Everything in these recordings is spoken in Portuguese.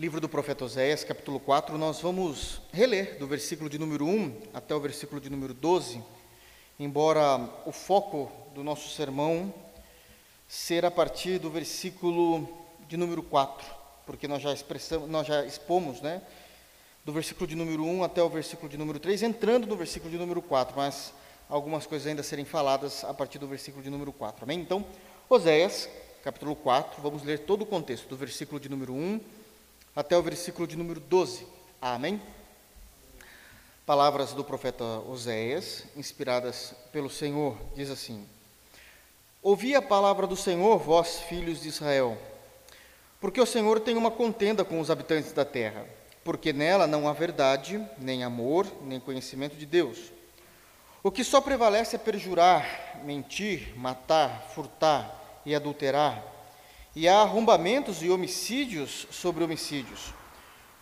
livro do profeta Oséias, capítulo 4, nós vamos reler do versículo de número 1 até o versículo de número 12, embora o foco do nosso sermão ser a partir do versículo de número 4, porque nós já expressamos, nós já expomos, né, do versículo de número 1 até o versículo de número 3, entrando no versículo de número 4, mas algumas coisas ainda serem faladas a partir do versículo de número 4. Amém? Então, Oséias, capítulo 4, vamos ler todo o contexto, do versículo de número 1 até o versículo de número 12. Amém? Palavras do profeta Oséias, inspiradas pelo Senhor, diz assim: Ouvi a palavra do Senhor, vós filhos de Israel, porque o Senhor tem uma contenda com os habitantes da terra, porque nela não há verdade, nem amor, nem conhecimento de Deus. O que só prevalece é perjurar, mentir, matar, furtar e adulterar, e há arrombamentos e homicídios sobre homicídios.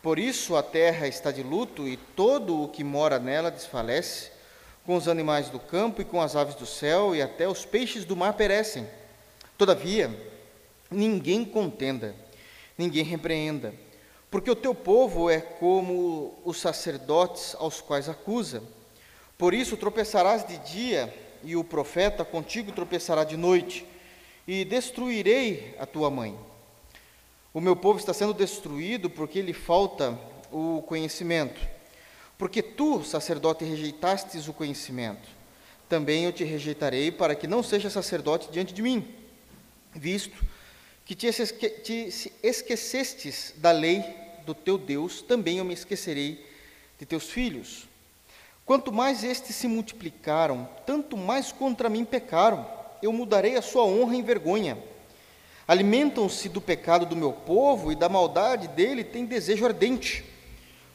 Por isso a terra está de luto e todo o que mora nela desfalece com os animais do campo e com as aves do céu, e até os peixes do mar perecem. Todavia, ninguém contenda, ninguém repreenda, porque o teu povo é como os sacerdotes aos quais acusa. Por isso tropeçarás de dia, e o profeta contigo tropeçará de noite, e destruirei a tua mãe. O meu povo está sendo destruído porque lhe falta o conhecimento. Porque tu, sacerdote, rejeitastes o conhecimento, também eu te rejeitarei para que não seja sacerdote diante de mim, visto que te, esque te esquecestes da lei do teu Deus, também eu me esquecerei de teus filhos. Quanto mais estes se multiplicaram, tanto mais contra mim pecaram, eu mudarei a sua honra em vergonha. Alimentam-se do pecado do meu povo e da maldade dele têm desejo ardente.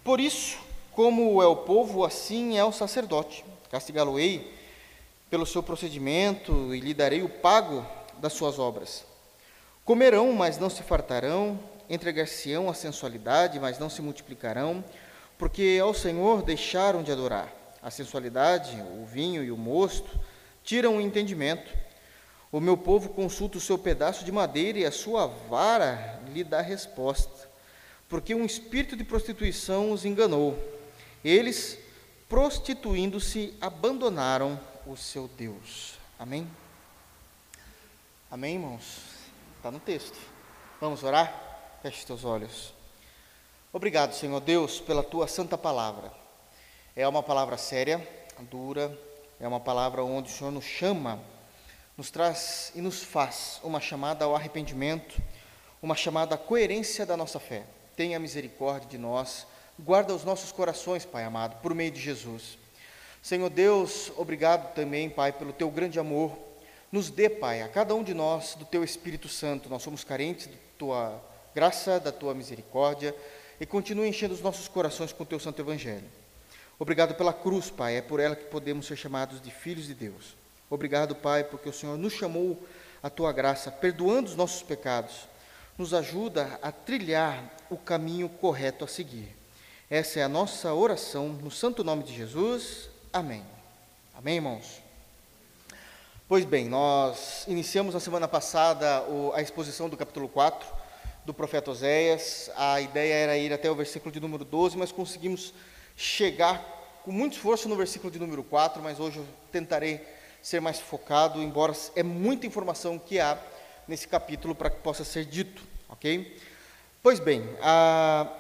Por isso, como é o povo, assim é o sacerdote. Castigá-lo-ei pelo seu procedimento e lhe darei o pago das suas obras. Comerão, mas não se fartarão, entregar-se-ão à sensualidade, mas não se multiplicarão, porque ao Senhor deixaram de adorar. A sensualidade, o vinho e o mosto tiram o entendimento. O meu povo consulta o seu pedaço de madeira e a sua vara lhe dá resposta, porque um espírito de prostituição os enganou eles, prostituindo-se, abandonaram o seu Deus. Amém? Amém, irmãos? Está no texto. Vamos orar? Feche teus olhos. Obrigado, Senhor Deus, pela tua santa palavra. É uma palavra séria, dura, é uma palavra onde o Senhor nos chama, nos traz e nos faz uma chamada ao arrependimento, uma chamada à coerência da nossa fé. Tenha misericórdia de nós Guarda os nossos corações, Pai amado, por meio de Jesus. Senhor Deus, obrigado também, Pai, pelo teu grande amor. Nos dê, Pai, a cada um de nós do teu Espírito Santo. Nós somos carentes da tua graça, da tua misericórdia e continue enchendo os nossos corações com o teu santo evangelho. Obrigado pela cruz, Pai, é por ela que podemos ser chamados de filhos de Deus. Obrigado, Pai, porque o Senhor nos chamou a tua graça, perdoando os nossos pecados. Nos ajuda a trilhar o caminho correto a seguir. Essa é a nossa oração no santo nome de Jesus. Amém. Amém, irmãos? Pois bem, nós iniciamos na semana passada a exposição do capítulo 4 do profeta Oséias. A ideia era ir até o versículo de número 12, mas conseguimos chegar com muito esforço no versículo de número 4, mas hoje eu tentarei ser mais focado, embora é muita informação que há nesse capítulo para que possa ser dito, ok? Pois bem,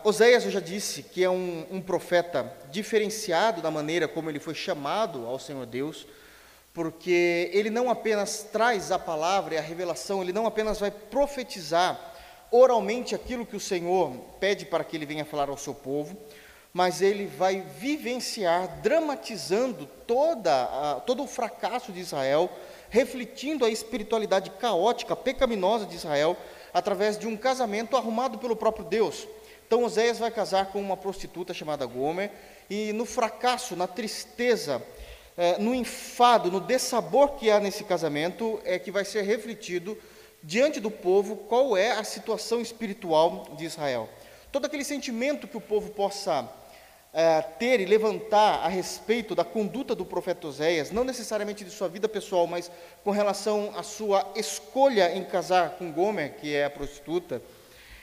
Oséias eu já disse que é um, um, profeta diferenciado da maneira como ele foi chamado ao Senhor Deus, porque ele não apenas traz a palavra e a revelação, ele não apenas vai profetizar oralmente aquilo que o Senhor pede para que ele venha falar ao seu povo, mas ele vai vivenciar, dramatizando toda todo o fracasso de Israel, refletindo a espiritualidade caótica, pecaminosa de Israel, através de um casamento arrumado pelo próprio Deus. Então Oséias vai casar com uma prostituta chamada Gomer, e no fracasso, na tristeza, é, no enfado, no dessabor que há nesse casamento, é que vai ser refletido diante do povo qual é a situação espiritual de Israel. Todo aquele sentimento que o povo possa é, ter e levantar a respeito da conduta do profeta Oséias, não necessariamente de sua vida pessoal, mas com relação à sua escolha em casar com Gomer, que é a prostituta,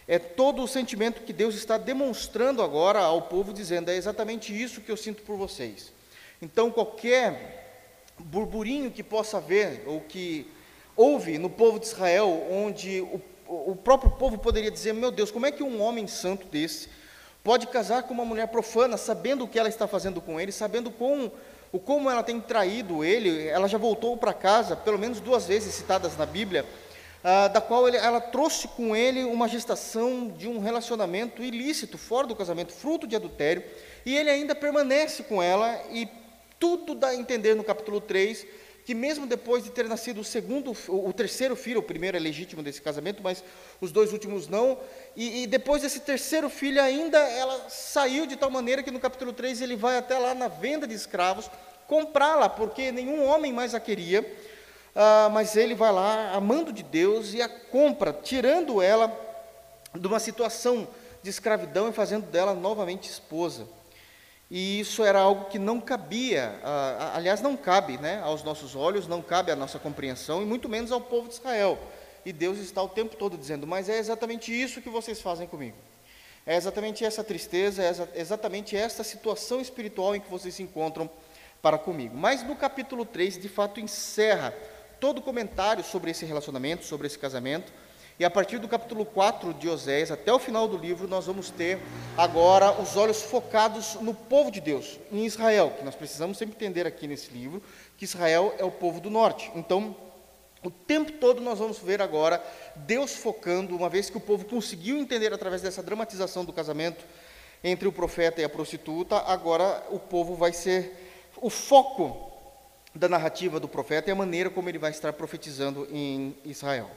é todo o sentimento que Deus está demonstrando agora ao povo, dizendo: é exatamente isso que eu sinto por vocês. Então, qualquer burburinho que possa haver, ou que houve no povo de Israel, onde o, o próprio povo poderia dizer: meu Deus, como é que um homem santo desse pode casar com uma mulher profana, sabendo o que ela está fazendo com ele, sabendo como, o como ela tem traído ele? Ela já voltou para casa, pelo menos duas vezes citadas na Bíblia ah, da qual ele, ela trouxe com ele uma gestação de um relacionamento ilícito, fora do casamento, fruto de adultério, e ele ainda permanece com ela, e tudo dá a entender no capítulo 3 que mesmo depois de ter nascido o segundo, o terceiro filho, o primeiro é legítimo desse casamento, mas os dois últimos não, e, e, depois desse terceiro filho ainda, ela saiu de tal maneira que no capítulo 3 ele vai até lá na venda de escravos, comprá-la, porque nenhum homem mais a queria, ah, mas ele vai lá, amando de Deus, e a compra, tirando ela de uma situação de escravidão e fazendo dela novamente esposa. E isso era algo que não cabia, aliás, não cabe né, aos nossos olhos, não cabe à nossa compreensão, e muito menos ao povo de Israel. E Deus está o tempo todo dizendo: Mas é exatamente isso que vocês fazem comigo. É exatamente essa tristeza, é exatamente essa situação espiritual em que vocês se encontram para comigo. Mas no capítulo 3, de fato, encerra todo o comentário sobre esse relacionamento, sobre esse casamento. E a partir do capítulo 4 de Oséias até o final do livro, nós vamos ter agora os olhos focados no povo de Deus, em Israel, que nós precisamos sempre entender aqui nesse livro, que Israel é o povo do norte. Então, o tempo todo nós vamos ver agora Deus focando, uma vez que o povo conseguiu entender através dessa dramatização do casamento entre o profeta e a prostituta, agora o povo vai ser o foco da narrativa do profeta e a maneira como ele vai estar profetizando em Israel.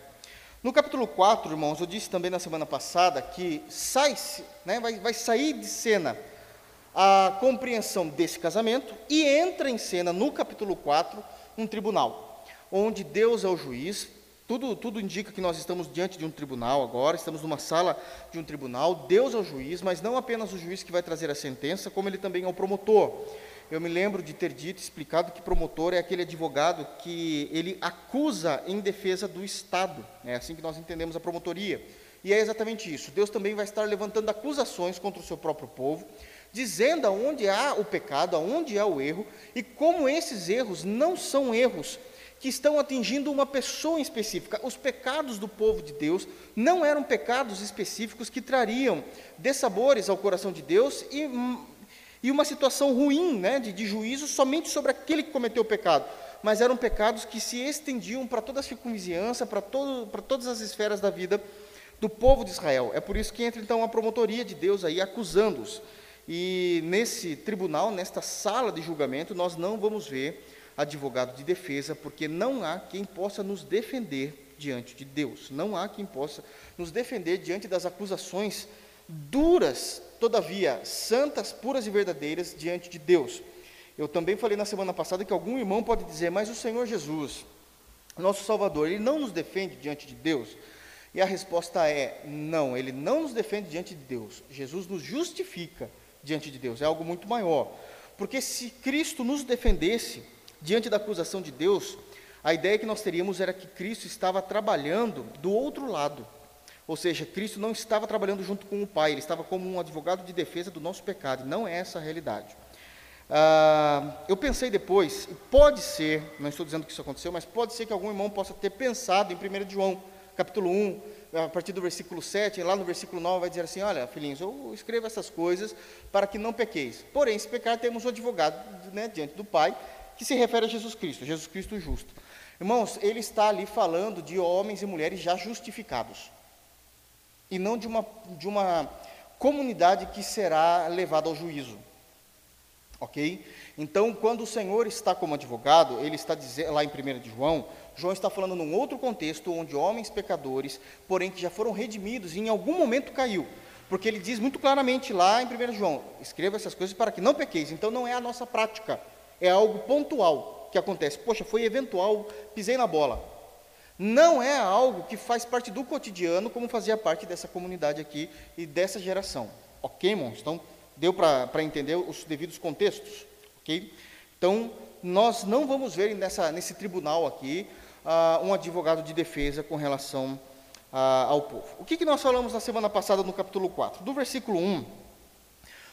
No capítulo 4, irmãos, eu disse também na semana passada que sai, né, vai, vai sair de cena a compreensão desse casamento e entra em cena no capítulo 4 um tribunal, onde Deus é o juiz. Tudo, tudo indica que nós estamos diante de um tribunal agora, estamos numa sala de um tribunal. Deus é o juiz, mas não apenas o juiz que vai trazer a sentença, como ele também é o promotor eu me lembro de ter dito, explicado que promotor é aquele advogado que ele acusa em defesa do Estado. É assim que nós entendemos a promotoria. E é exatamente isso. Deus também vai estar levantando acusações contra o seu próprio povo, dizendo aonde há o pecado, aonde há o erro, e como esses erros não são erros que estão atingindo uma pessoa específica. Os pecados do povo de Deus não eram pecados específicos que trariam dessabores ao coração de Deus e e uma situação ruim né, de, de juízo somente sobre aquele que cometeu o pecado. Mas eram pecados que se estendiam para toda a circunvizinhança, para, para todas as esferas da vida do povo de Israel. É por isso que entra então a promotoria de Deus aí acusando-os. E nesse tribunal, nesta sala de julgamento, nós não vamos ver advogado de defesa, porque não há quem possa nos defender diante de Deus. Não há quem possa nos defender diante das acusações duras todavia, santas, puras e verdadeiras diante de Deus. Eu também falei na semana passada que algum irmão pode dizer, mas o Senhor Jesus, nosso Salvador, ele não nos defende diante de Deus? E a resposta é: não, ele não nos defende diante de Deus. Jesus nos justifica diante de Deus, é algo muito maior. Porque se Cristo nos defendesse diante da acusação de Deus, a ideia que nós teríamos era que Cristo estava trabalhando do outro lado. Ou seja, Cristo não estava trabalhando junto com o Pai, ele estava como um advogado de defesa do nosso pecado, não é essa a realidade. Ah, eu pensei depois, pode ser, não estou dizendo que isso aconteceu, mas pode ser que algum irmão possa ter pensado em 1 João, capítulo 1, a partir do versículo 7, lá no versículo 9 vai dizer assim, olha, filhinhos, eu escrevo essas coisas para que não pequeis. Porém, se pecar, temos um advogado né, diante do Pai, que se refere a Jesus Cristo, Jesus Cristo justo. Irmãos, ele está ali falando de homens e mulheres já justificados e não de uma, de uma comunidade que será levada ao juízo. Ok? Então, quando o Senhor está como advogado, ele está dizendo, lá em 1 de João, João está falando num outro contexto, onde homens pecadores, porém que já foram redimidos, e em algum momento caiu. Porque ele diz muito claramente lá em 1 João: escreva essas coisas para que não pequeis. Então, não é a nossa prática, é algo pontual que acontece. Poxa, foi eventual, pisei na bola não é algo que faz parte do cotidiano, como fazia parte dessa comunidade aqui e dessa geração. Ok, irmãos? Então, deu para entender os devidos contextos? Ok? Então, nós não vamos ver nessa, nesse tribunal aqui uh, um advogado de defesa com relação ah, ao povo. O que, que nós falamos na semana passada no capítulo 4? Do versículo 1,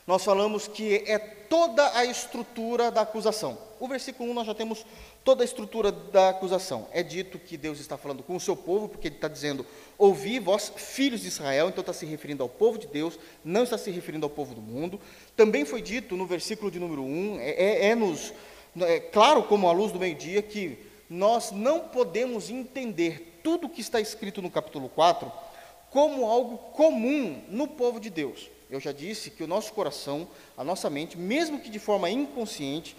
nós falamos que é toda a estrutura da acusação. O versículo 1 nós já temos toda a estrutura da acusação. É dito que Deus está falando com o seu povo, porque ele está dizendo, ouvi vós, filhos de Israel, então está se referindo ao povo de Deus, não está se referindo ao povo do mundo. Também foi dito no versículo de número 1, é, é, é nos, é claro como a luz do meio-dia, que nós não podemos entender tudo o que está escrito no capítulo 4 como algo comum no povo de Deus. Eu já disse que o nosso coração, a nossa mente, mesmo que de forma inconsciente,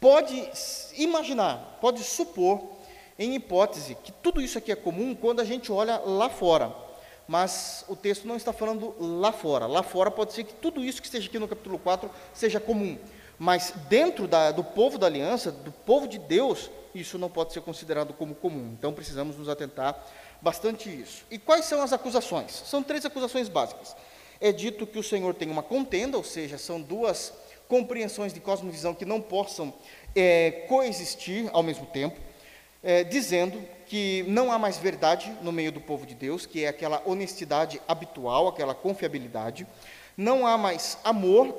pode imaginar, pode supor, em hipótese, que tudo isso aqui é comum quando a gente olha lá fora. Mas o texto não está falando lá fora. Lá fora pode ser que tudo isso que esteja aqui no capítulo 4 seja comum. Mas dentro da, do povo da aliança, do povo de Deus, isso não pode ser considerado como comum. Então precisamos nos atentar bastante isso. E quais são as acusações? São três acusações básicas. É dito que o Senhor tem uma contenda, ou seja, são duas compreensões de cosmovisão que não possam é, coexistir ao mesmo tempo, é, dizendo que não há mais verdade no meio do povo de Deus, que é aquela honestidade habitual, aquela confiabilidade, não há mais amor,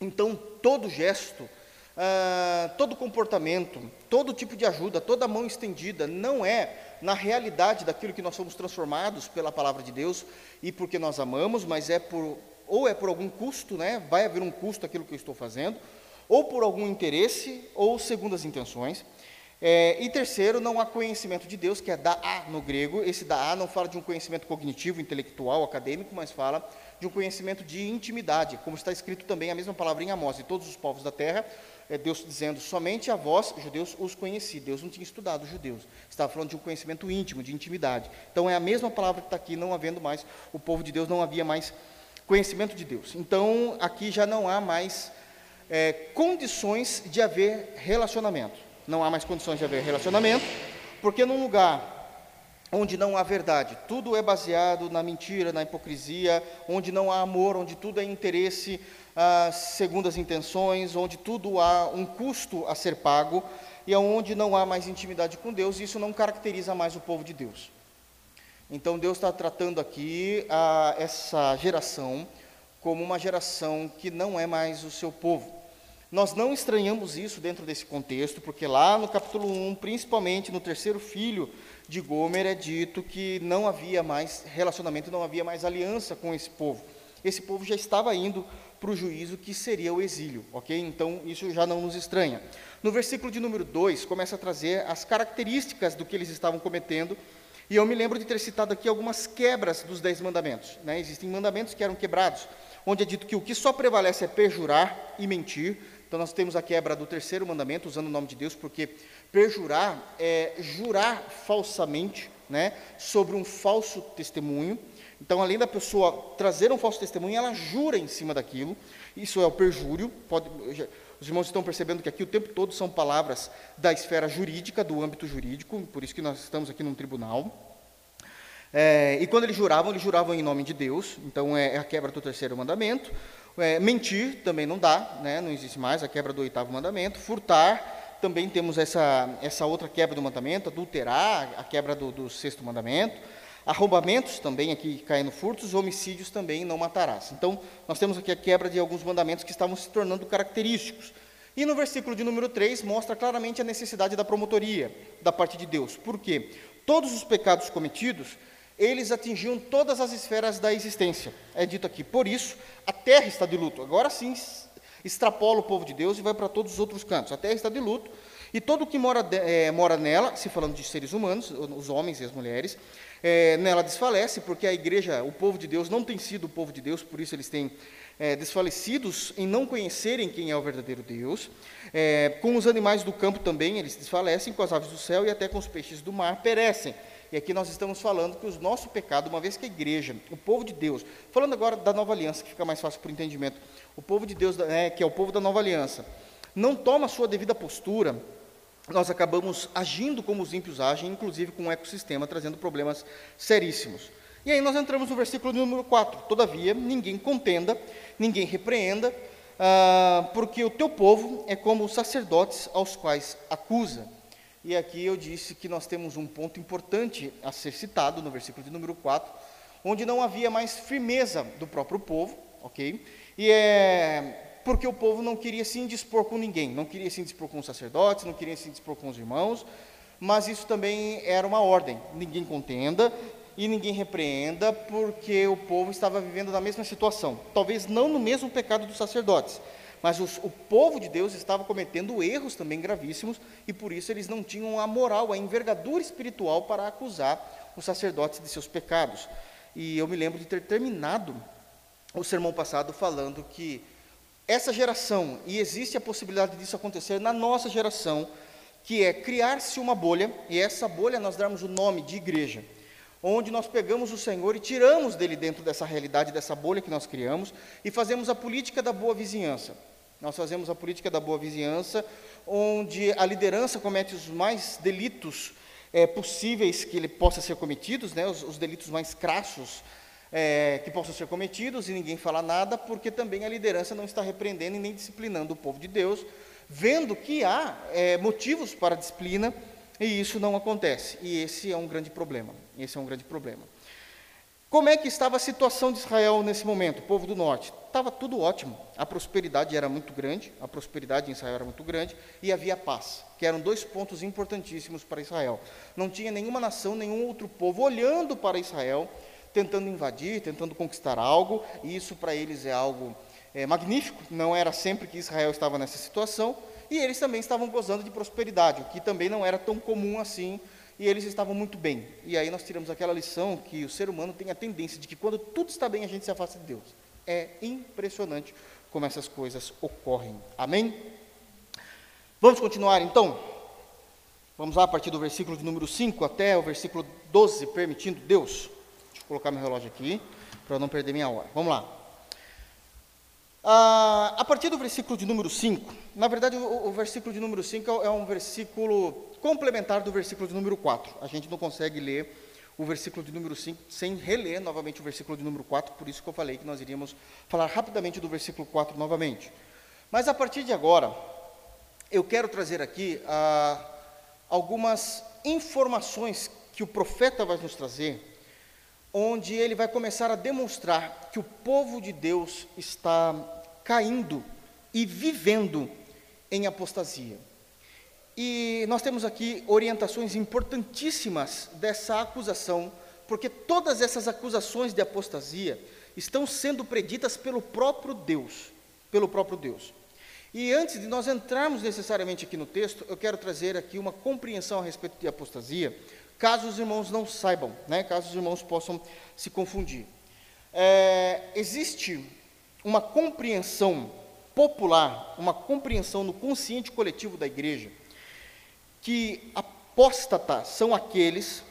então todo gesto, ah, todo comportamento, todo tipo de ajuda, toda mão estendida não é na realidade daquilo que nós somos transformados pela palavra de Deus e porque nós amamos, mas é por ou é por algum custo, né? Vai haver um custo aquilo que eu estou fazendo, ou por algum interesse, ou segundo as intenções. É, e terceiro, não há conhecimento de Deus, que é da a no grego. Esse da a não fala de um conhecimento cognitivo, intelectual, acadêmico, mas fala de um conhecimento de intimidade, como está escrito também a mesma palavra em Amós, e todos os povos da terra, é Deus dizendo, somente a vós, judeus, os conheci. Deus não tinha estudado os judeus, estava falando de um conhecimento íntimo, de intimidade. Então é a mesma palavra que está aqui, não havendo mais, o povo de Deus não havia mais conhecimento de Deus. Então, aqui já não há mais é, condições de haver relacionamento. Não há mais condições de haver relacionamento, porque num lugar onde não há verdade, tudo é baseado na mentira, na hipocrisia, onde não há amor, onde tudo é interesse ah, segundo as intenções, onde tudo há um custo a ser pago, e onde não há mais intimidade com Deus, isso não caracteriza mais o povo de Deus. Então Deus está tratando aqui a, essa geração como uma geração que não é mais o seu povo. Nós não estranhamos isso dentro desse contexto, porque lá no capítulo 1, principalmente no terceiro filho de Gomer, é dito que não havia mais relacionamento, não havia mais aliança com esse povo. Esse povo já estava indo para o juízo que seria o exílio, ok? Então isso já não nos estranha. No versículo de número 2, começa a trazer as características do que eles estavam cometendo e eu me lembro de ter citado aqui algumas quebras dos dez mandamentos. Né? Existem mandamentos que eram quebrados, onde é dito que o que só prevalece é perjurar e mentir. Então nós temos a quebra do terceiro mandamento, usando o nome de Deus, porque perjurar é jurar falsamente né, sobre um falso testemunho. Então, além da pessoa trazer um falso testemunho, ela jura em cima daquilo. Isso é o perjúrio. Pode, os irmãos estão percebendo que aqui o tempo todo são palavras da esfera jurídica, do âmbito jurídico, por isso que nós estamos aqui num tribunal. É, e quando eles juravam, eles juravam em nome de Deus, então é, é a quebra do terceiro mandamento. É, mentir também não dá, né, não existe mais, a quebra do oitavo mandamento. Furtar, também temos essa, essa outra quebra do mandamento, adulterar, a quebra do, do sexto mandamento. Arrombamentos também, aqui caindo furtos, homicídios também não matarás. Então, nós temos aqui a quebra de alguns mandamentos que estavam se tornando característicos. E no versículo de número 3 mostra claramente a necessidade da promotoria da parte de Deus. Por quê? Todos os pecados cometidos, eles atingiam todas as esferas da existência. É dito aqui, por isso, a terra está de luto. Agora sim, extrapola o povo de Deus e vai para todos os outros cantos. A terra está de luto, e todo o que mora, é, mora nela, se falando de seres humanos, os homens e as mulheres, é, nela desfalece, porque a igreja, o povo de Deus, não tem sido o povo de Deus, por isso eles têm é, desfalecidos em não conhecerem quem é o verdadeiro Deus. É, com os animais do campo também, eles desfalecem, com as aves do céu e até com os peixes do mar perecem. E aqui nós estamos falando que o nosso pecado, uma vez que a igreja, o povo de Deus, falando agora da nova aliança, que fica mais fácil para o entendimento, o povo de Deus, é, que é o povo da nova aliança, não toma a sua devida postura, nós acabamos agindo como os ímpios agem, inclusive com o ecossistema, trazendo problemas seríssimos. E aí nós entramos no versículo número 4. Todavia, ninguém contenda, ninguém repreenda, ah, porque o teu povo é como os sacerdotes aos quais acusa. E aqui eu disse que nós temos um ponto importante a ser citado no versículo de número 4, onde não havia mais firmeza do próprio povo, ok? E é porque o povo não queria se indispor com ninguém, não queria se indispor com os sacerdotes, não queria se indispor com os irmãos, mas isso também era uma ordem: ninguém contenda e ninguém repreenda, porque o povo estava vivendo na mesma situação, talvez não no mesmo pecado dos sacerdotes, mas os, o povo de Deus estava cometendo erros também gravíssimos e por isso eles não tinham a moral, a envergadura espiritual para acusar os sacerdotes de seus pecados. E eu me lembro de ter terminado o sermão passado falando que essa geração, e existe a possibilidade disso acontecer na nossa geração, que é criar-se uma bolha, e essa bolha nós darmos o nome de igreja, onde nós pegamos o Senhor e tiramos dele dentro dessa realidade, dessa bolha que nós criamos, e fazemos a política da boa vizinhança. Nós fazemos a política da boa vizinhança, onde a liderança comete os mais delitos é, possíveis que ele possa ser cometidos, né, os, os delitos mais crassos é, que possam ser cometidos, e ninguém fala nada, porque também a liderança não está repreendendo e nem disciplinando o povo de Deus, vendo que há é, motivos para disciplina, e isso não acontece. E esse é um grande problema. Esse é um grande problema. Como é que estava a situação de Israel nesse momento, o povo do norte? Estava tudo ótimo. A prosperidade era muito grande, a prosperidade em Israel era muito grande, e havia paz, que eram dois pontos importantíssimos para Israel. Não tinha nenhuma nação, nenhum outro povo olhando para Israel, tentando invadir, tentando conquistar algo, e isso para eles é algo é, magnífico. Não era sempre que Israel estava nessa situação, e eles também estavam gozando de prosperidade, o que também não era tão comum assim e eles estavam muito bem. E aí nós tiramos aquela lição que o ser humano tem a tendência de que quando tudo está bem, a gente se afasta de Deus. É impressionante como essas coisas ocorrem. Amém? Vamos continuar então? Vamos lá a partir do versículo de número 5 até o versículo 12, permitindo Deus. Colocar meu relógio aqui, para não perder minha hora. Vamos lá. Ah, a partir do versículo de número 5, na verdade, o, o versículo de número 5 é um versículo complementar do versículo de número 4. A gente não consegue ler o versículo de número 5 sem reler novamente o versículo de número 4, por isso que eu falei que nós iríamos falar rapidamente do versículo 4 novamente. Mas a partir de agora, eu quero trazer aqui ah, algumas informações que o profeta vai nos trazer, onde ele vai começar a demonstrar que o povo de Deus está caindo e vivendo em apostasia. E nós temos aqui orientações importantíssimas dessa acusação, porque todas essas acusações de apostasia estão sendo preditas pelo próprio Deus, pelo próprio Deus. E antes de nós entrarmos necessariamente aqui no texto, eu quero trazer aqui uma compreensão a respeito de apostasia, caso os irmãos não saibam, né, caso os irmãos possam se confundir. É, existe uma compreensão popular, uma compreensão no consciente coletivo da igreja, que apóstatas são aqueles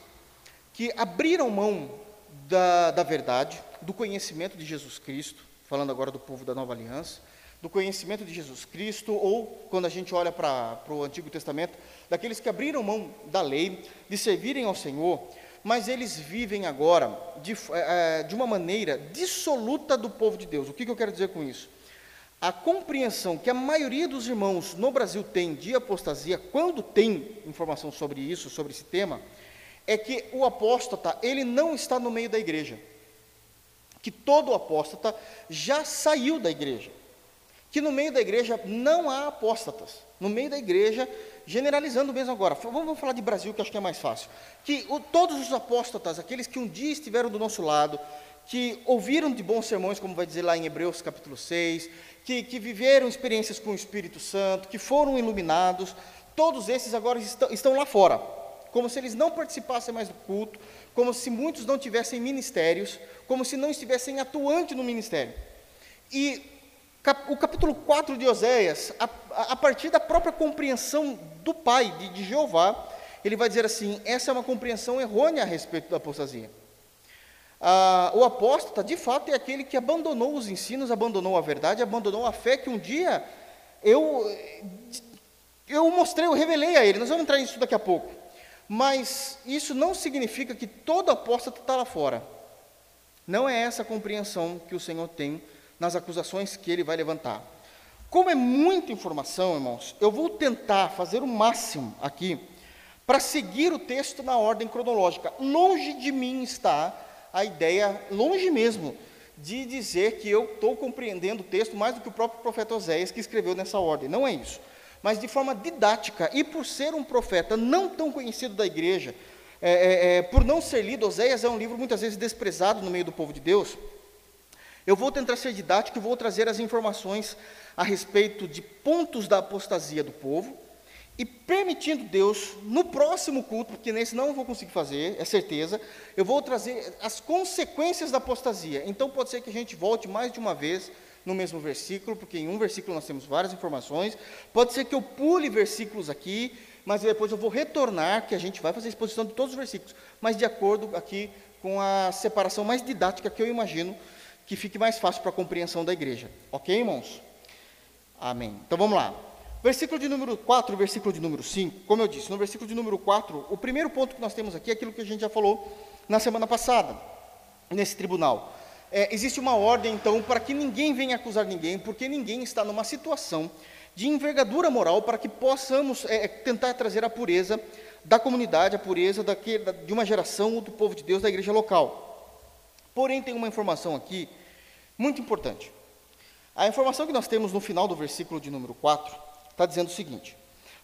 que abriram mão da, da verdade, do conhecimento de Jesus Cristo, falando agora do povo da nova aliança, do conhecimento de Jesus Cristo, ou quando a gente olha para o Antigo Testamento, daqueles que abriram mão da lei, de servirem ao Senhor, mas eles vivem agora de, é, de uma maneira dissoluta do povo de Deus. O que, que eu quero dizer com isso? a compreensão que a maioria dos irmãos no Brasil tem de apostasia, quando tem informação sobre isso, sobre esse tema, é que o apóstata, ele não está no meio da igreja. Que todo apóstata já saiu da igreja. Que no meio da igreja não há apóstatas. No meio da igreja, generalizando mesmo agora, vamos, falar de Brasil, que acho que é mais fácil. Que o, todos os apóstatas, aqueles que um dia estiveram do nosso lado, que ouviram de bons sermões, como vai dizer lá em Hebreus capítulo 6, que, que viveram experiências com o Espírito Santo, que foram iluminados, todos esses agora estão, estão lá fora, como se eles não participassem mais do culto, como se muitos não tivessem ministérios, como se não estivessem atuantes no ministério. E o capítulo 4 de Oséias, a, a, partir da própria compreensão do Pai, de, de Jeová, ele vai dizer assim: essa é uma compreensão errônea a respeito da apostasia. Ah, o apóstolo, de fato, é aquele que abandonou os ensinos, abandonou a verdade, abandonou a fé que um dia eu, eu mostrei, eu revelei a ele. Nós vamos entrar nisso daqui a pouco. Mas isso não significa que todo apóstolo está lá fora. Não é essa a compreensão que o Senhor tem nas acusações que ele vai levantar. Como é muita informação, irmãos, eu vou tentar fazer o máximo aqui para seguir o texto na ordem cronológica. Longe de mim está a ideia, longe mesmo, de dizer que eu estou compreendendo o texto mais do que o próprio profeta Oséias que escreveu nessa ordem. Não é isso. Mas de forma didática, e por ser um profeta não tão conhecido da igreja, é, é, é, por não ser lido, Oséias é um livro muitas vezes desprezado no meio do povo de Deus. Eu vou tentar ser didático e vou trazer as informações a respeito de pontos da apostasia do povo e permitindo Deus, no próximo culto, porque nesse não vou conseguir fazer, é certeza, eu vou trazer as consequências da apostasia. Então pode ser que a gente volte mais de uma vez no mesmo versículo, porque em um versículo nós temos várias informações. Pode ser que eu pule versículos aqui, mas depois eu vou retornar, que a gente vai fazer a exposição de todos os versículos, mas de acordo aqui com a separação mais didática que eu imagino que fique mais fácil para a compreensão da igreja. Ok, irmãos? Amém. Então vamos lá. Versículo de número 4 e versículo de número 5. Como eu disse, no versículo de número 4, o primeiro ponto que nós temos aqui é aquilo que a gente já falou na semana passada, nesse tribunal. É, existe uma ordem, então, para que ninguém venha acusar ninguém, porque ninguém está numa situação de envergadura moral para que possamos é tentar trazer a pureza da comunidade, a pureza daquele, de uma geração do povo de Deus da igreja local. Porém, tem uma informação aqui muito importante. A informação que nós temos no final do versículo de número 4 está dizendo o seguinte: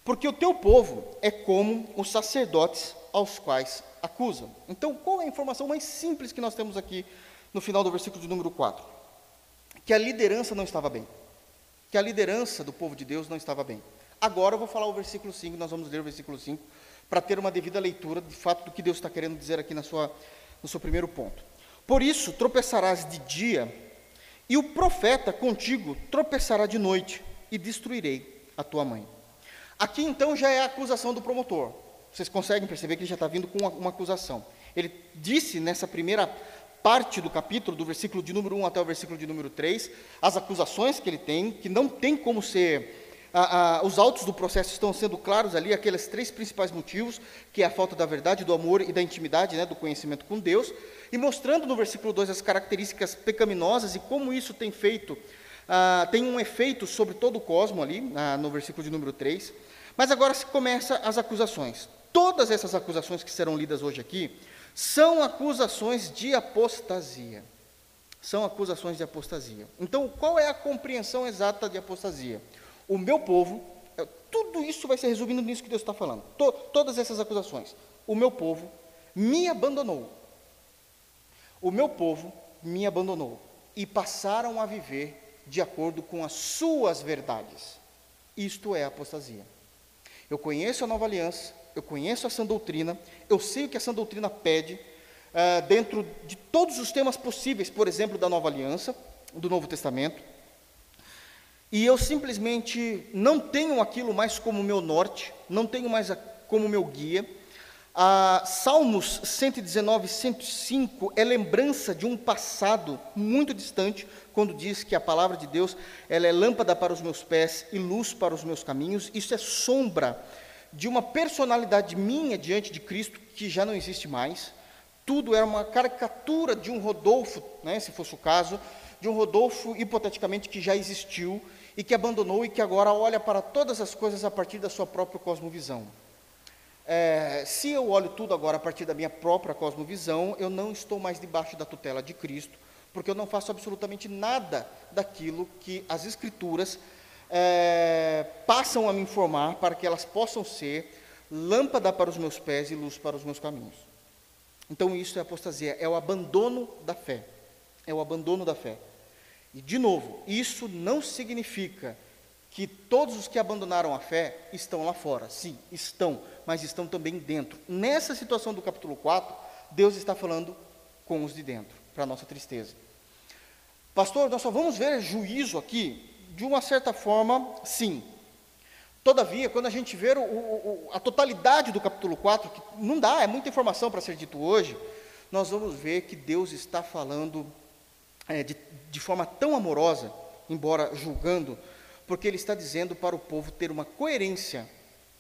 Porque o teu povo é como os sacerdotes aos quais acusam. Então, qual é a informação mais simples que nós temos aqui no final do versículo de número 4? Que a liderança não estava bem. Que a liderança do povo de Deus não estava bem. Agora eu vou falar o versículo 5, nós vamos ler o versículo 5, para ter uma devida leitura de fato do que Deus está querendo dizer aqui na sua, no seu primeiro ponto. Por isso tropeçarás de dia, e o profeta contigo tropeçará de noite, e destruirei a tua mãe. Aqui então já é a acusação do promotor. Vocês conseguem perceber que ele já está vindo com uma, uma acusação. Ele disse nessa primeira parte do capítulo, do versículo de número 1 até o versículo de número 3, as acusações que ele tem, que não tem como ser os autos do processo estão sendo claros ali, aqueles três principais motivos, que é a falta da verdade, do amor e da intimidade, né, do conhecimento com Deus, e mostrando no versículo 2 as características pecaminosas e como isso tem feito, ah, tem um efeito sobre todo o cosmo ali, ah, no versículo de número 3. Mas agora se começa as acusações. Todas essas acusações que serão lidas hoje aqui são acusações de apostasia. São acusações de apostasia. Então, qual é a compreensão exata de apostasia? O meu povo, é, tudo isso vai ser resumido nisso que Deus está falando. To, todas essas acusações. O meu povo me abandonou. O meu povo me abandonou. E passaram a viver de acordo com as suas verdades. Isto é apostasia. Eu conheço a nova aliança, eu conheço a sã doutrina, eu sei o que a sã doutrina pede, uh, dentro de todos os temas possíveis, por exemplo, da nova aliança, do Novo Testamento e eu simplesmente não tenho aquilo mais como meu norte, não tenho mais como meu guia. Ah, Salmos 119, 105 é lembrança de um passado muito distante, quando diz que a palavra de Deus ela é lâmpada para os meus pés e luz para os meus caminhos. Isso é sombra de uma personalidade minha diante de Cristo que já não existe mais. Tudo era uma caricatura de um Rodolfo, né, se fosse o caso, de um Rodolfo hipoteticamente que já existiu e que abandonou e que agora olha para todas as coisas a partir da sua própria cosmovisão. É, se eu olho tudo agora a partir da minha própria cosmovisão, eu não estou mais debaixo da tutela de Cristo, porque eu não faço absolutamente nada daquilo que as Escrituras é, passam a me informar para que elas possam ser lâmpada para os meus pés e luz para os meus caminhos. Então, isso é apostasia, é o abandono da fé. É o abandono da fé. E, de novo, isso não significa que todos os que abandonaram a fé estão lá fora. Sim, estão, mas estão também dentro. Nessa situação do capítulo 4, Deus está falando com os de dentro, para nossa tristeza. Pastor, nós só vamos ver juízo aqui, de uma certa forma, sim. Todavia, quando a gente vê o, o, a totalidade do capítulo 4, que não dá, é muita informação para ser dito hoje, nós vamos ver que Deus está falando é, de, de forma tão amorosa, embora julgando, porque ele está dizendo para o povo ter uma coerência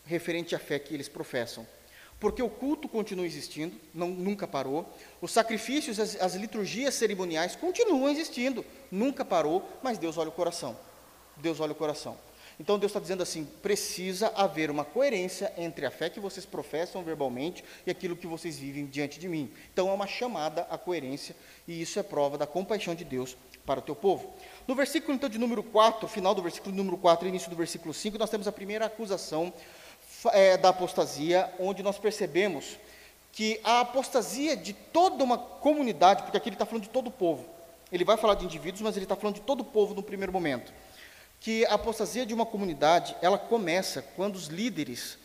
referente à fé que eles professam. Porque o culto continua existindo, não, nunca parou, os sacrifícios, as, as liturgias cerimoniais continuam existindo, nunca parou, mas Deus olha o coração. Deus olha o coração. Então Deus está dizendo assim: precisa haver uma coerência entre a fé que vocês professam verbalmente e aquilo que vocês vivem diante de mim. Então é uma chamada à coerência, e isso é prova da compaixão de Deus para o teu povo. No versículo então de número 4, final do versículo número 4 início do versículo 5, nós temos a primeira acusação é, da apostasia, onde nós percebemos que a apostasia de toda uma comunidade, porque aqui ele está falando de todo o povo, ele vai falar de indivíduos, mas ele está falando de todo o povo no primeiro momento que a apostasia de uma comunidade, ela começa quando os líderes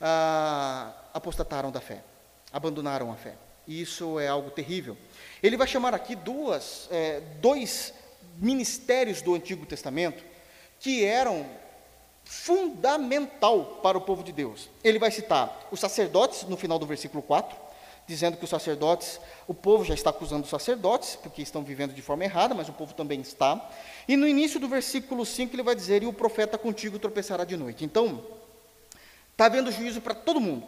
ah, apostataram da fé, abandonaram a fé. E isso é algo terrível. Ele vai chamar aqui duas, é, dois ministérios do Antigo Testamento que eram fundamental para o povo de Deus. Ele vai citar os sacerdotes no final do versículo 4, dizendo que os sacerdotes, o povo já está acusando os sacerdotes, porque estão vivendo de forma errada, mas o povo também está. E no início do versículo 5 ele vai dizer: E o profeta contigo tropeçará de noite. Então, está havendo juízo para todo mundo.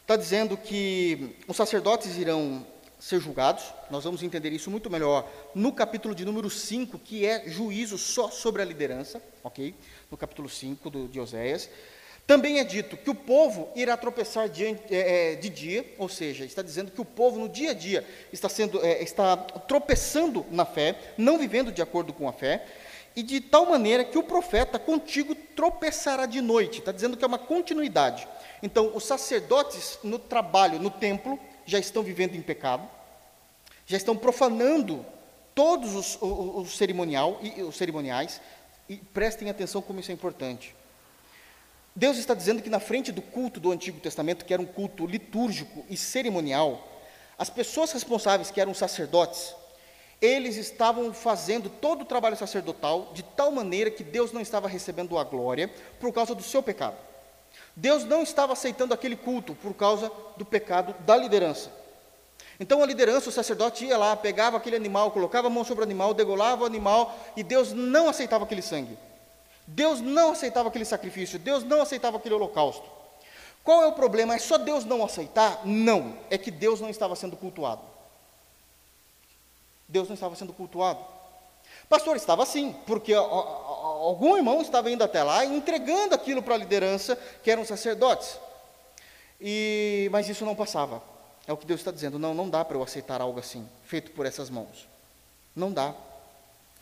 Está dizendo que os sacerdotes irão ser julgados, nós vamos entender isso muito melhor no capítulo de número 5, que é juízo só sobre a liderança, ok? No capítulo 5 do, de Oséias. Também é dito que o povo irá tropeçar de, é, é, de dia, ou seja, está dizendo que o povo no dia a dia está, sendo, é, está tropeçando na fé, não vivendo de acordo com a fé, e de tal maneira que o profeta contigo tropeçará de noite. Está dizendo que é uma continuidade. Então, os sacerdotes no trabalho, no templo, já estão vivendo em pecado, já estão profanando todos os, o, o cerimonial e os cerimoniais, e prestem atenção como isso é importante. Deus está dizendo que na frente do culto do Antigo Testamento, que era um culto litúrgico e cerimonial, as pessoas responsáveis, que eram sacerdotes, eles estavam fazendo todo o trabalho sacerdotal de tal maneira que Deus não estava recebendo a glória por causa do seu pecado. Deus não estava aceitando aquele culto por causa do pecado da liderança. Então a liderança, o sacerdote ia lá, pegava aquele animal, colocava a mão sobre o animal, degolava o animal e Deus não aceitava aquele sangue. Deus não aceitava aquele sacrifício, Deus não aceitava aquele holocausto. Qual é o problema? É só Deus não aceitar? Não, é que Deus não estava sendo cultuado. Deus não estava sendo cultuado. Pastor, estava sim, porque algum irmão estava indo até lá e entregando aquilo para a liderança, que eram sacerdotes. E, mas isso não passava. É o que Deus está dizendo. Não, não dá para eu aceitar algo assim, feito por essas mãos. Não dá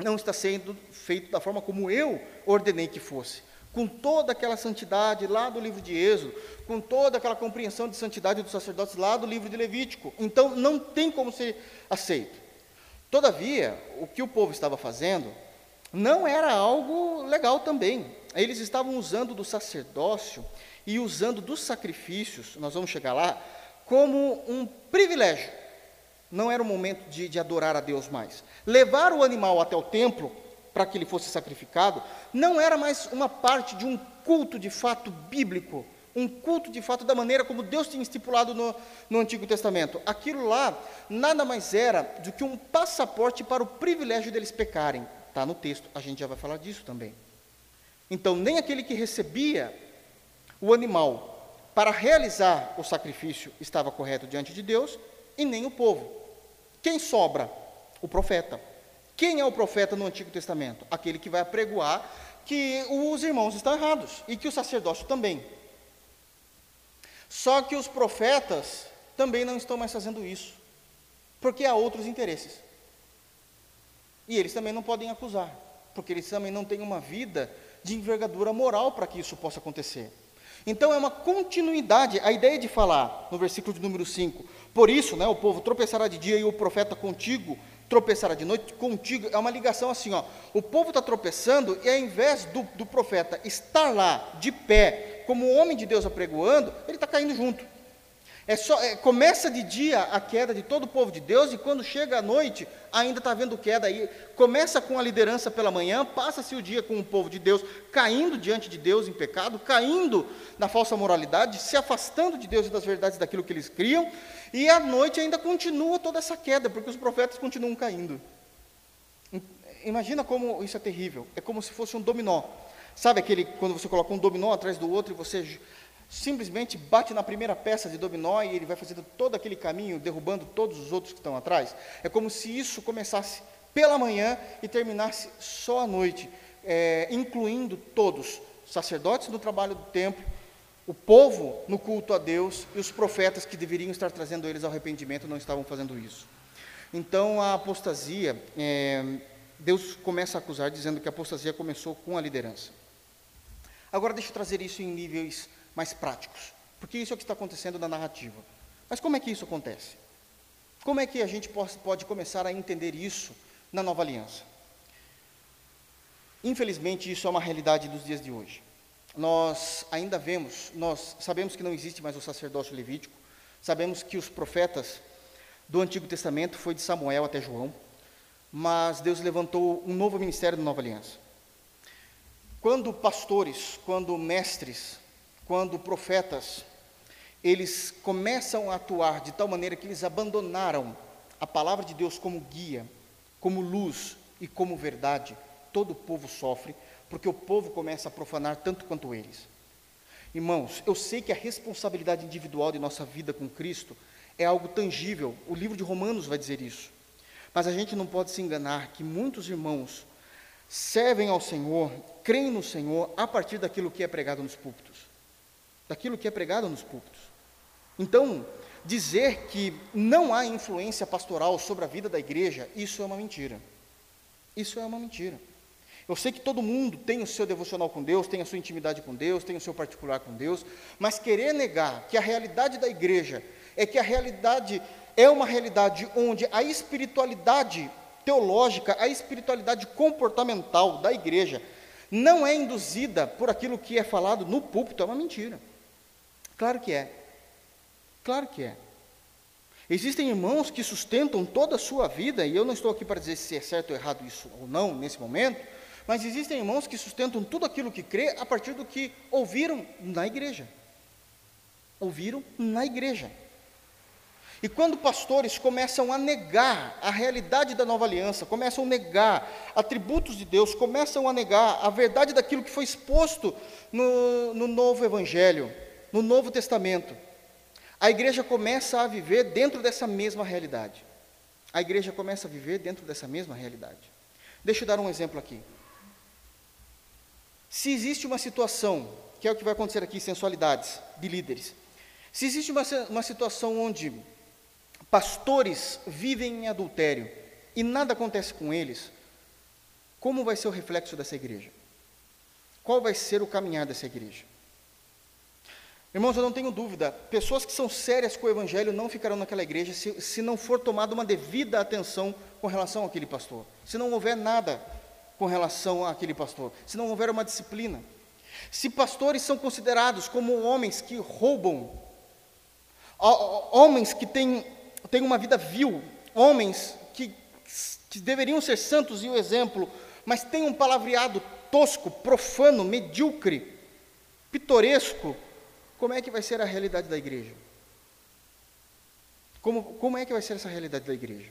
não está sendo feito da forma como eu ordenei que fosse. Com toda aquela santidade lá do livro de Êxodo, com toda aquela compreensão de santidade dos sacerdotes lá do livro de Levítico. Então, não tem como ser aceito. Todavia, o que o povo estava fazendo não era algo legal também. Eles estavam usando do sacerdócio e usando dos sacrifícios, nós vamos chegar lá, como um privilégio não era o momento de, de adorar a Deus mais. Levar o animal até o templo para que ele fosse sacrificado não era mais uma parte de um culto de fato bíblico, um culto de fato da maneira como Deus tinha estipulado no, no Antigo Testamento. Aquilo lá nada mais era do que um passaporte para o privilégio deles pecarem. Está no texto, a gente já vai falar disso também. Então, nem aquele que recebia o animal para realizar o sacrifício estava correto diante de Deus, e nem o povo. Quem sobra? O profeta. Quem é o profeta no Antigo Testamento? Aquele que vai apregoar que os irmãos estão errados e que o sacerdócio também. Só que os profetas também não estão mais fazendo isso, porque há outros interesses. E eles também não podem acusar, porque eles também não têm uma vida de envergadura moral para que isso possa acontecer. Então é uma continuidade, a ideia de falar no versículo de número 5, por isso, né, o povo tropeçará de dia e o profeta contigo tropeçará de noite, contigo, é uma ligação assim, ó, o povo está tropeçando e ao invés do, do profeta estar lá, de pé, como homem de Deus apregoando, ele está caindo junto. É só, é, começa de dia a queda de todo o povo de Deus, e quando chega a noite, ainda está havendo queda aí. Começa com a liderança pela manhã, passa-se o dia com o povo de Deus caindo diante de Deus em pecado, caindo na falsa moralidade, se afastando de Deus e das verdades daquilo que eles criam, e à noite ainda continua toda essa queda, porque os profetas continuam caindo. Imagina como isso é terrível. É como se fosse um dominó. Sabe aquele quando você coloca um dominó atrás do outro e você simplesmente bate na primeira peça de dominó e ele vai fazendo todo aquele caminho, derrubando todos os outros que estão atrás. É como se isso começasse pela manhã e terminasse só à noite, é, incluindo todos, sacerdotes no trabalho do templo, o povo no culto a Deus e os profetas que deveriam estar trazendo eles ao arrependimento não estavam fazendo isso. Então a apostasia, é, Deus começa a acusar dizendo que a apostasia começou com a liderança. Agora deixa eu trazer isso em níveis mais práticos, porque isso é o que está acontecendo na narrativa. Mas como é que isso acontece? Como é que a gente pode começar a entender isso na nova aliança? Infelizmente, isso é uma realidade dos dias de hoje. Nós ainda vemos, nós sabemos que não existe mais o sacerdócio levítico, sabemos que os profetas do Antigo Testamento foi de Samuel até João, mas Deus levantou um novo ministério da nova aliança. Quando pastores, quando mestres, quando profetas, eles começam a atuar de tal maneira que eles abandonaram a palavra de Deus como guia, como luz e como verdade, todo o povo sofre, porque o povo começa a profanar tanto quanto eles. Irmãos, eu sei que a responsabilidade individual de nossa vida com Cristo é algo tangível, o livro de Romanos vai dizer isso. Mas a gente não pode se enganar que muitos irmãos servem ao Senhor, creem no Senhor a partir daquilo que é pregado nos púlpitos. Daquilo que é pregado nos púlpitos. Então, dizer que não há influência pastoral sobre a vida da igreja, isso é uma mentira. Isso é uma mentira. Eu sei que todo mundo tem o seu devocional com Deus, tem a sua intimidade com Deus, tem o seu particular com Deus, mas querer negar que a realidade da igreja é que a realidade é uma realidade onde a espiritualidade teológica, a espiritualidade comportamental da igreja não é induzida por aquilo que é falado no púlpito, é uma mentira. Claro que é. Claro que é. Existem irmãos que sustentam toda a sua vida, e eu não estou aqui para dizer se é certo ou errado isso ou não nesse momento, mas existem irmãos que sustentam tudo aquilo que crê a partir do que ouviram na igreja. Ouviram na igreja. E quando pastores começam a negar a realidade da nova aliança, começam a negar atributos de Deus, começam a negar a verdade daquilo que foi exposto no, no novo Evangelho, no Novo Testamento, a igreja começa a viver dentro dessa mesma realidade. A igreja começa a viver dentro dessa mesma realidade. Deixa eu dar um exemplo aqui. Se existe uma situação, que é o que vai acontecer aqui, sensualidades de líderes, se existe uma, uma situação onde pastores vivem em adultério e nada acontece com eles, como vai ser o reflexo dessa igreja? Qual vai ser o caminhar dessa igreja? Irmãos, eu não tenho dúvida, pessoas que são sérias com o Evangelho não ficarão naquela igreja se, se não for tomada uma devida atenção com relação àquele pastor, se não houver nada com relação àquele pastor, se não houver uma disciplina. Se pastores são considerados como homens que roubam, homens que têm, têm uma vida vil, homens que, que deveriam ser santos e o exemplo, mas têm um palavreado tosco, profano, medíocre, pitoresco, como é que vai ser a realidade da igreja? Como, como é que vai ser essa realidade da igreja?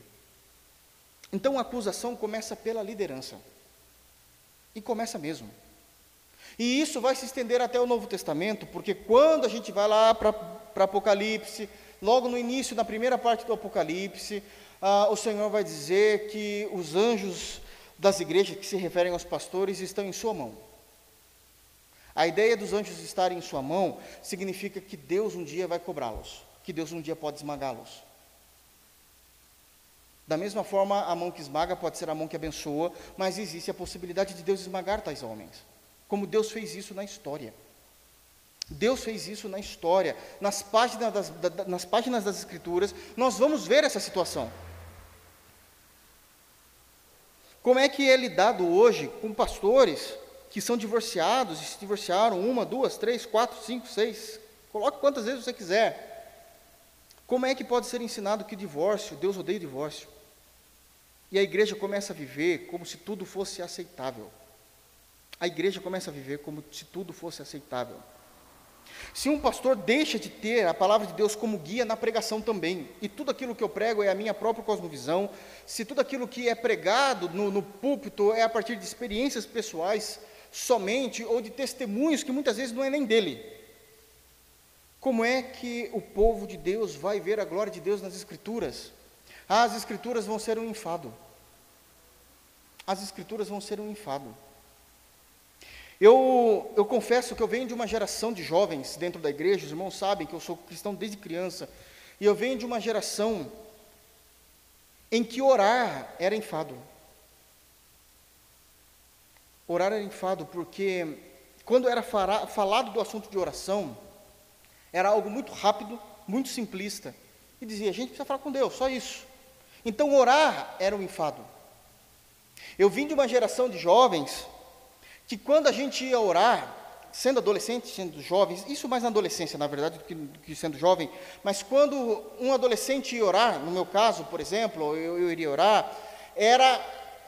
Então a acusação começa pela liderança. E começa mesmo. E isso vai se estender até o Novo Testamento, porque quando a gente vai lá para Apocalipse, logo no início, na primeira parte do Apocalipse, ah, o Senhor vai dizer que os anjos das igrejas que se referem aos pastores estão em sua mão. A ideia dos anjos estarem em sua mão significa que Deus um dia vai cobrá-los, que Deus um dia pode esmagá-los. Da mesma forma, a mão que esmaga pode ser a mão que abençoa, mas existe a possibilidade de Deus esmagar tais homens, como Deus fez isso na história. Deus fez isso na história, nas páginas das, da, nas páginas das Escrituras, nós vamos ver essa situação. Como é que é lidado hoje com pastores que são divorciados e se divorciaram uma, duas, três, quatro, cinco, seis, coloque quantas vezes você quiser. Como é que pode ser ensinado que divórcio, Deus odeia o divórcio? E a igreja começa a viver como se tudo fosse aceitável. A igreja começa a viver como se tudo fosse aceitável. Se um pastor deixa de ter a palavra de Deus como guia na pregação também, e tudo aquilo que eu prego é a minha própria cosmovisão, se tudo aquilo que é pregado no, no púlpito é a partir de experiências pessoais somente, ou de testemunhos que muitas vezes não é nem dele, como é que o povo de Deus vai ver a glória de Deus nas Escrituras? as Escrituras vão ser um enfado. As Escrituras vão ser um enfado. Eu, eu confesso que eu venho de uma geração de jovens dentro da igreja, os irmãos sabem que eu sou cristão desde criança, e eu venho de uma geração em que orar era enfado. Orar era enfado porque, quando era falado do assunto de oração, era algo muito rápido, muito simplista, e dizia: a gente precisa falar com Deus, só isso. Então, orar era um enfado. Eu vim de uma geração de jovens que quando a gente ia orar, sendo adolescente, sendo jovem, isso mais na adolescência, na verdade, do que, do que, sendo jovem, mas quando um adolescente ia orar, no meu caso, por exemplo, eu, eu iria orar, era,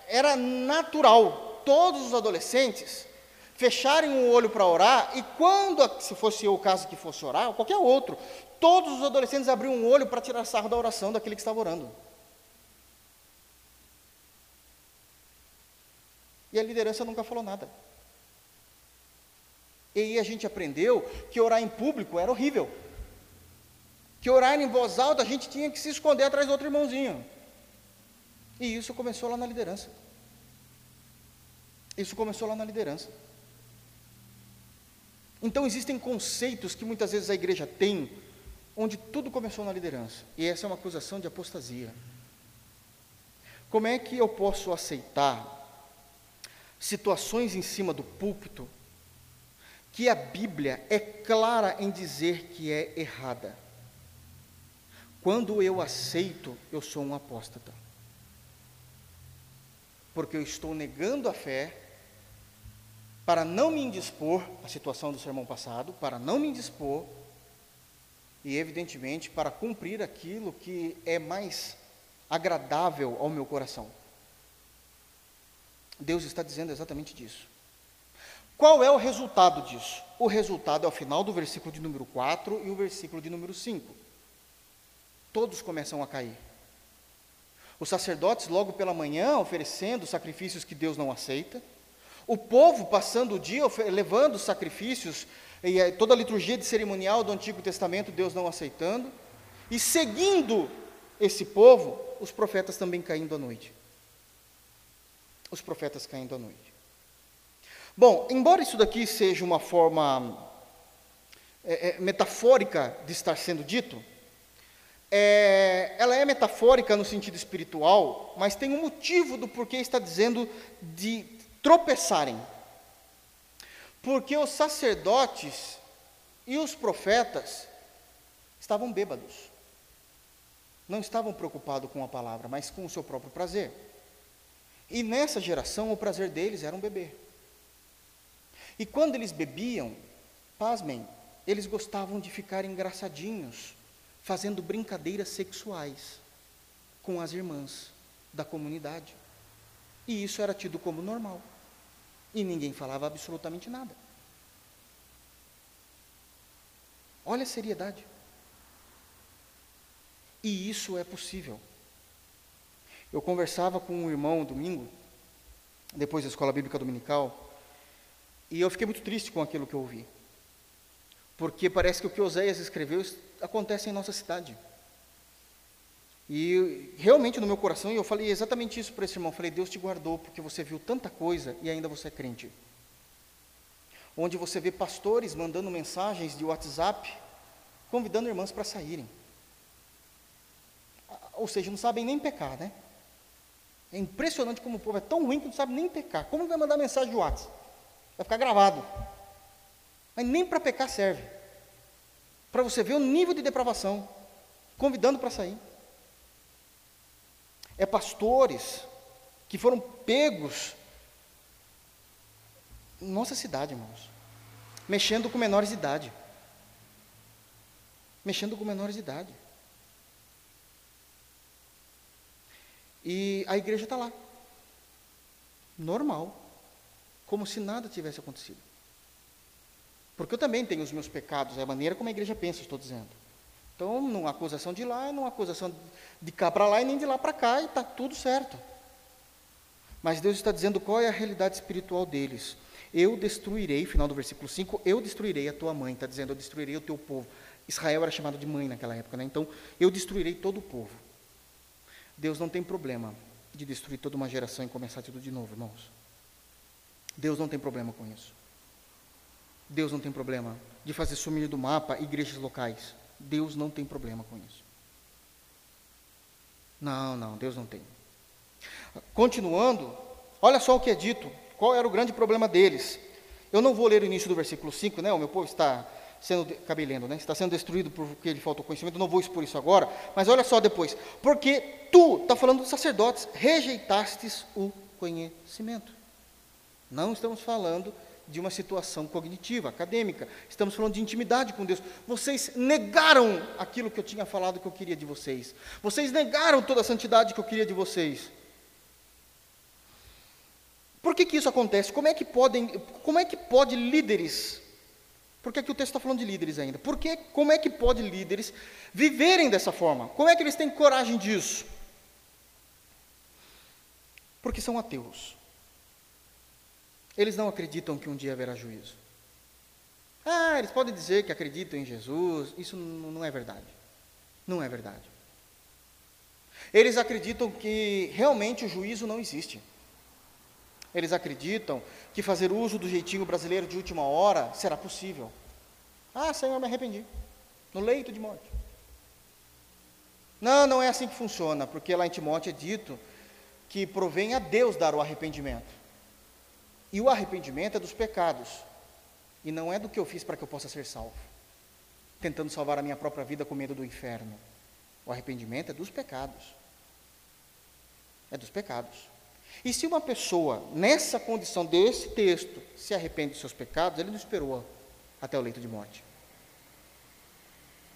era natural, todos os adolescentes fecharem o olho para orar, e quando, se fosse eu o caso que fosse orar, ou qualquer outro, todos os adolescentes abriam o olho para tirar sarro da oração daquele que estava orando. E a liderança nunca falou nada. E aí a gente aprendeu que orar em público era horrível. Que orar em voz alta a gente tinha que se esconder atrás do outro irmãozinho. E isso começou lá na liderança. Isso começou lá na liderança. Então existem conceitos que muitas vezes a igreja tem, onde tudo começou na liderança. E essa é uma acusação de apostasia. Como é que eu posso aceitar situações em cima do púlpito que a Bíblia é clara em dizer que é errada. Quando eu aceito, eu sou um apóstata. Porque eu estou negando a fé para não me indispor à situação do sermão passado, para não me indispor e, evidentemente, para cumprir aquilo que é mais agradável ao meu coração. Deus está dizendo exatamente disso. Qual é o resultado disso? O resultado é o final do versículo de número 4 e o versículo de número 5. Todos começam a cair. Os sacerdotes, logo pela manhã, oferecendo sacrifícios que Deus não aceita. O povo passando o dia levando sacrifícios, e toda a liturgia de cerimonial do Antigo Testamento, Deus não aceitando. E seguindo esse povo, os profetas também caindo à noite. Os profetas caindo à noite. Bom, embora isso daqui seja uma forma é, é, metafórica de estar sendo dito, é, ela é metafórica no sentido espiritual, mas tem um motivo do porquê está dizendo de tropeçarem. Porque os sacerdotes e os profetas estavam bêbados. Não estavam preocupados com a palavra, mas com o seu próprio prazer. E nessa geração, o prazer deles era um beber. E quando eles bebiam, pasmem, eles gostavam de ficar engraçadinhos, fazendo brincadeiras sexuais com as irmãs da comunidade. E isso era tido como normal. E ninguém falava absolutamente nada. Olha a seriedade. E isso é possível. Eu conversava com um irmão domingo, depois da escola bíblica dominical, e eu fiquei muito triste com aquilo que eu ouvi. Porque parece que o que Oséias escreveu acontece em nossa cidade. E realmente no meu coração, eu falei exatamente isso para esse irmão. Falei, Deus te guardou porque você viu tanta coisa e ainda você é crente. Onde você vê pastores mandando mensagens de WhatsApp, convidando irmãs para saírem. Ou seja, não sabem nem pecar, né? É impressionante como o povo é tão ruim que não sabe nem pecar. Como vai mandar mensagem de WhatsApp? Vai ficar gravado. Mas nem para pecar serve. Para você ver o nível de depravação. Convidando para sair. É pastores que foram pegos nossa cidade, irmãos. Mexendo com menores de idade. Mexendo com menores de idade. E a igreja está lá. Normal como se nada tivesse acontecido. Porque eu também tenho os meus pecados, é a maneira como a igreja pensa, estou dizendo. Então, não há acusação de lá, não há acusação de cá para lá e nem de lá para cá, e está tudo certo. Mas Deus está dizendo qual é a realidade espiritual deles. Eu destruirei, final do versículo 5, eu destruirei a tua mãe, está dizendo, eu destruirei o teu povo. Israel era chamado de mãe naquela época, né? então eu destruirei todo o povo. Deus não tem problema de destruir toda uma geração e começar tudo de novo, irmãos. Deus não tem problema com isso. Deus não tem problema de fazer sumir do mapa igrejas locais. Deus não tem problema com isso. Não, não, Deus não tem. Continuando, olha só o que é dito. Qual era o grande problema deles? Eu não vou ler o início do versículo 5, né? O meu povo está sendo, acabei lendo, né? Está sendo destruído porque lhe faltou conhecimento. Não vou expor isso agora, mas olha só depois. Porque tu, está falando dos sacerdotes, rejeitastes o conhecimento. Não estamos falando de uma situação cognitiva, acadêmica. Estamos falando de intimidade com Deus. Vocês negaram aquilo que eu tinha falado que eu queria de vocês. Vocês negaram toda a santidade que eu queria de vocês. Por que, que isso acontece? Como é que podem, como é que pode líderes? Por que, o texto está falando de líderes ainda? Porque como é que pode líderes viverem dessa forma? Como é que eles têm coragem disso? Porque são ateus. Eles não acreditam que um dia haverá juízo. Ah, eles podem dizer que acreditam em Jesus, isso não é verdade. Não é verdade. Eles acreditam que realmente o juízo não existe. Eles acreditam que fazer uso do jeitinho brasileiro de última hora será possível. Ah, Senhor, me arrependi. No leito de morte. Não, não é assim que funciona, porque lá em Timóteo é dito que provém a Deus dar o arrependimento. E o arrependimento é dos pecados, e não é do que eu fiz para que eu possa ser salvo, tentando salvar a minha própria vida com medo do inferno. O arrependimento é dos pecados. É dos pecados. E se uma pessoa, nessa condição desse texto, se arrepende dos seus pecados, ele não esperou até o leito de morte.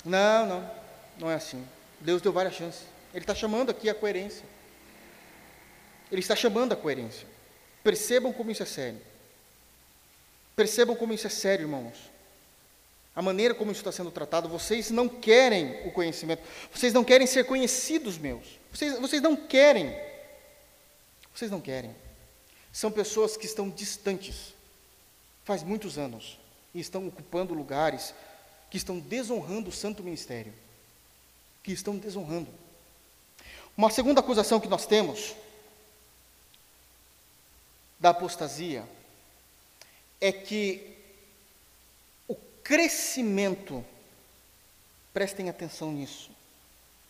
Não, não, não é assim. Deus deu várias chances. Ele está chamando aqui a coerência. Ele está chamando a coerência. Percebam como isso é sério. Percebam como isso é sério, irmãos. A maneira como isso está sendo tratado, vocês não querem o conhecimento, vocês não querem ser conhecidos meus, vocês, vocês não querem vocês não querem. São pessoas que estão distantes, faz muitos anos, e estão ocupando lugares que estão desonrando o santo ministério. Que estão desonrando. Uma segunda acusação que nós temos da apostasia é que o crescimento, prestem atenção nisso.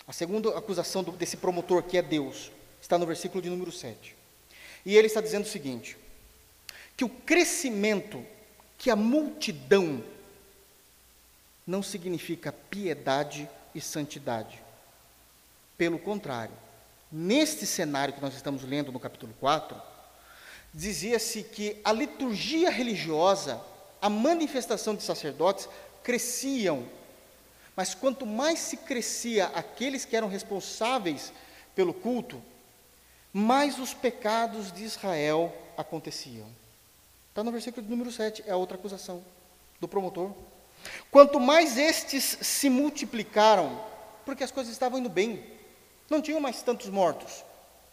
A segunda acusação desse promotor, que é Deus, está no versículo de número 7. E ele está dizendo o seguinte: que o crescimento, que a multidão, não significa piedade e santidade. Pelo contrário, neste cenário que nós estamos lendo no capítulo 4, dizia-se que a liturgia religiosa, a manifestação de sacerdotes cresciam, mas quanto mais se crescia aqueles que eram responsáveis pelo culto, mais os pecados de Israel aconteciam. Está no versículo número 7, é a outra acusação do promotor. Quanto mais estes se multiplicaram, porque as coisas estavam indo bem, não tinham mais tantos mortos,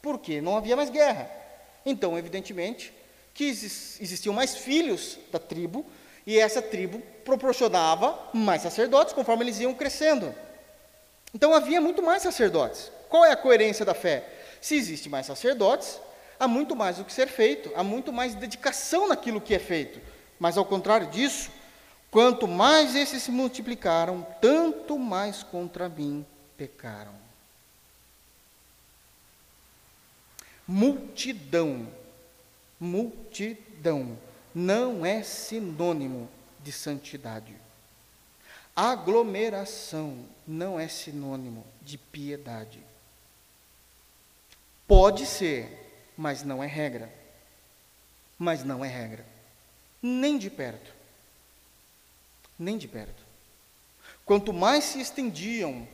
porque não havia mais guerra. Então, evidentemente, que existiam mais filhos da tribo, e essa tribo proporcionava mais sacerdotes conforme eles iam crescendo. Então havia muito mais sacerdotes. Qual é a coerência da fé? Se existe mais sacerdotes, há muito mais o que ser feito, há muito mais dedicação naquilo que é feito. Mas ao contrário disso, quanto mais esses se multiplicaram, tanto mais contra mim pecaram. Multidão, multidão, não é sinônimo de santidade. Aglomeração não é sinônimo de piedade. Pode ser, mas não é regra. Mas não é regra. Nem de perto. Nem de perto. Quanto mais se estendiam,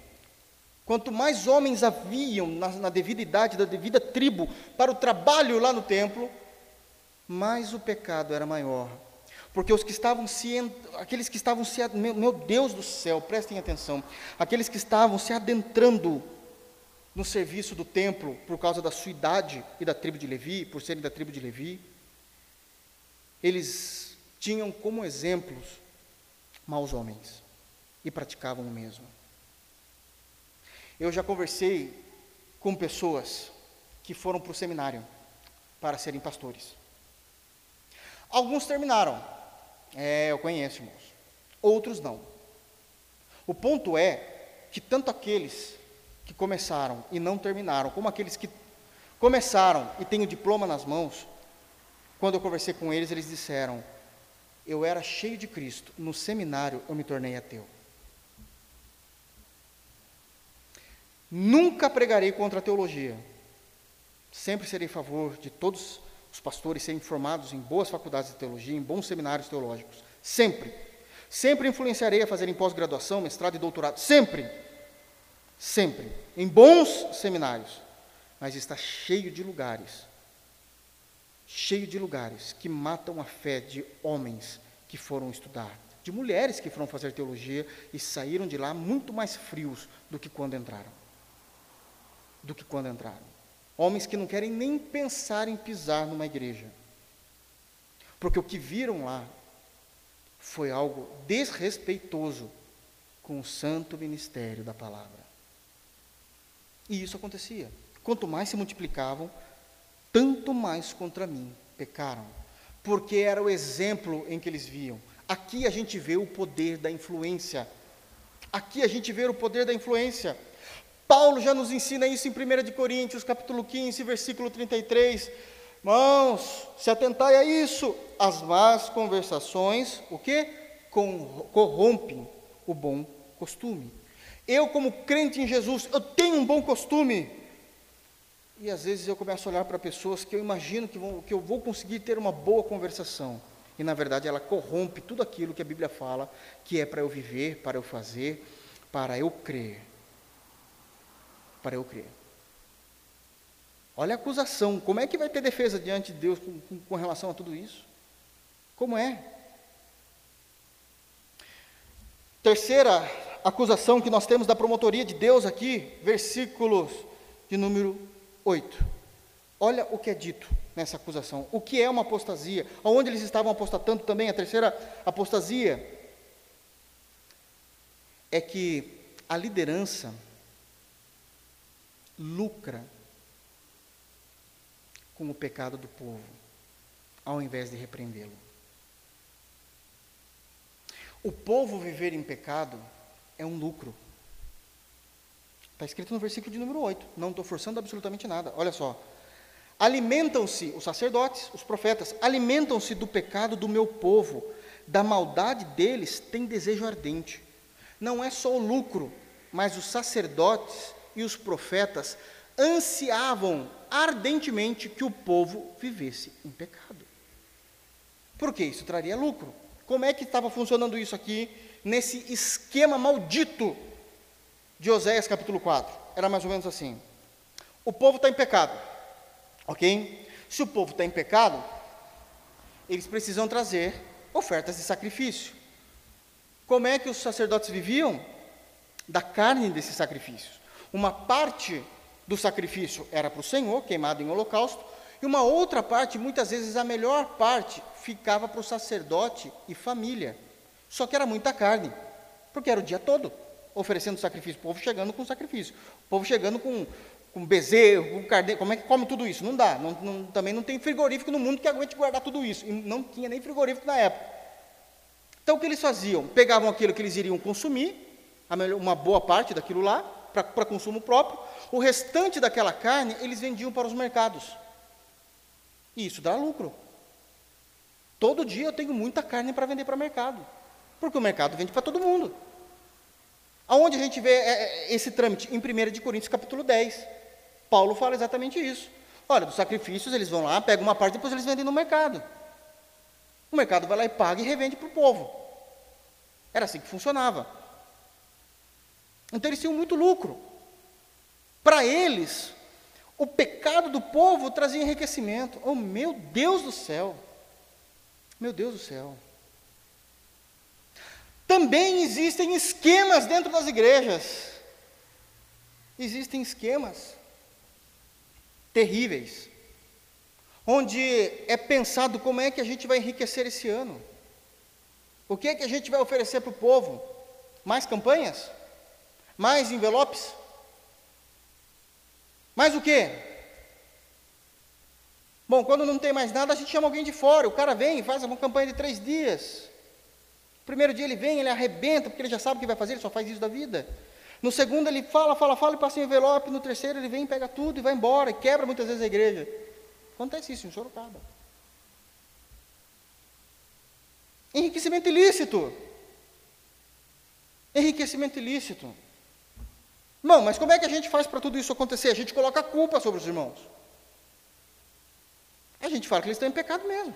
quanto mais homens haviam na, na devida idade, da devida tribo, para o trabalho lá no templo, mais o pecado era maior. Porque os que estavam se, aqueles que estavam se, meu, meu Deus do céu, prestem atenção, aqueles que estavam se adentrando no serviço do templo por causa da sua idade e da tribo de Levi, por serem da tribo de Levi. Eles tinham como exemplos maus homens e praticavam o mesmo. Eu já conversei com pessoas que foram para o seminário para serem pastores. Alguns terminaram, É, eu conheço, irmãos. Outros não. O ponto é que tanto aqueles que começaram e não terminaram, como aqueles que começaram e têm o diploma nas mãos, quando eu conversei com eles, eles disseram: Eu era cheio de Cristo, no seminário eu me tornei ateu. Nunca pregarei contra a teologia. Sempre serei a favor de todos os pastores serem formados em boas faculdades de teologia, em bons seminários teológicos. Sempre. Sempre influenciarei a fazerem pós-graduação, mestrado e doutorado. Sempre. Sempre. Em bons seminários. Mas está cheio de lugares cheio de lugares que matam a fé de homens que foram estudar, de mulheres que foram fazer teologia e saíram de lá muito mais frios do que quando entraram. Do que quando entraram. Homens que não querem nem pensar em pisar numa igreja. Porque o que viram lá foi algo desrespeitoso com o santo ministério da palavra. E isso acontecia. Quanto mais se multiplicavam, tanto mais contra mim pecaram, porque era o exemplo em que eles viam. Aqui a gente vê o poder da influência. Aqui a gente vê o poder da influência. Paulo já nos ensina isso em 1 Coríntios, capítulo 15, versículo 33. Mãos, se atentai a isso, as más conversações, o que? Corrompem o bom costume. Eu, como crente em Jesus, eu tenho um bom costume. E às vezes eu começo a olhar para pessoas que eu imagino que, vão, que eu vou conseguir ter uma boa conversação. E na verdade ela corrompe tudo aquilo que a Bíblia fala, que é para eu viver, para eu fazer, para eu crer. Para eu crer. Olha a acusação. Como é que vai ter defesa diante de Deus com, com, com relação a tudo isso? Como é? Terceira acusação que nós temos da promotoria de Deus aqui, versículos de número 8. Olha o que é dito nessa acusação. O que é uma apostasia? Aonde eles estavam apostatando também? A terceira apostasia é que a liderança lucra com o pecado do povo, ao invés de repreendê-lo. O povo viver em pecado é um lucro. Está escrito no versículo de número 8. Não estou forçando absolutamente nada. Olha só. Alimentam-se, os sacerdotes, os profetas, alimentam-se do pecado do meu povo, da maldade deles tem desejo ardente. Não é só o lucro, mas os sacerdotes e os profetas ansiavam ardentemente que o povo vivesse em pecado. Porque isso traria lucro. Como é que estava funcionando isso aqui, nesse esquema maldito de Oséias capítulo 4. Era mais ou menos assim. O povo está em pecado, ok? Se o povo está em pecado, eles precisam trazer ofertas de sacrifício. Como é que os sacerdotes viviam? Da carne desses sacrifícios. Uma parte do sacrifício era para o Senhor, queimado em holocausto, e uma outra parte, muitas vezes a melhor parte, ficava para o sacerdote e família. Só que era muita carne, porque era o dia todo oferecendo sacrifício, o povo chegando com sacrifício, o povo chegando com, com bezerro, com carneiro, como é que come tudo isso? Não dá, não, não, também não tem frigorífico no mundo que aguente guardar tudo isso, e não tinha nem frigorífico na época. Então o que eles faziam? Pegavam aquilo que eles iriam consumir, uma boa parte daquilo lá, para consumo próprio, o restante daquela carne eles vendiam para os mercados. E isso dá lucro. Todo dia eu tenho muita carne para vender para o mercado, porque o mercado vende para todo mundo. Aonde a gente vê é, é, esse trâmite? Em 1 de Coríntios capítulo 10. Paulo fala exatamente isso. Olha, dos sacrifícios eles vão lá, pegam uma parte, depois eles vendem no mercado. O mercado vai lá e paga e revende para o povo. Era assim que funcionava. Então eles tinham muito lucro. Para eles, o pecado do povo trazia enriquecimento. Oh, meu Deus do céu! Meu Deus do céu! Também existem esquemas dentro das igrejas. Existem esquemas terríveis, onde é pensado como é que a gente vai enriquecer esse ano. O que é que a gente vai oferecer para o povo? Mais campanhas? Mais envelopes? Mais o quê? Bom, quando não tem mais nada, a gente chama alguém de fora. O cara vem faz uma campanha de três dias. primeiro dia ele vem, ele arrebenta, porque ele já sabe o que vai fazer, ele só faz isso da vida. No segundo ele fala, fala, fala e passa um envelope. No terceiro ele vem, pega tudo e vai embora, e quebra muitas vezes a igreja. Acontece isso em Sorocaba. Enriquecimento ilícito. Enriquecimento ilícito. Não, mas como é que a gente faz para tudo isso acontecer? A gente coloca a culpa sobre os irmãos. A gente fala que eles estão em pecado mesmo.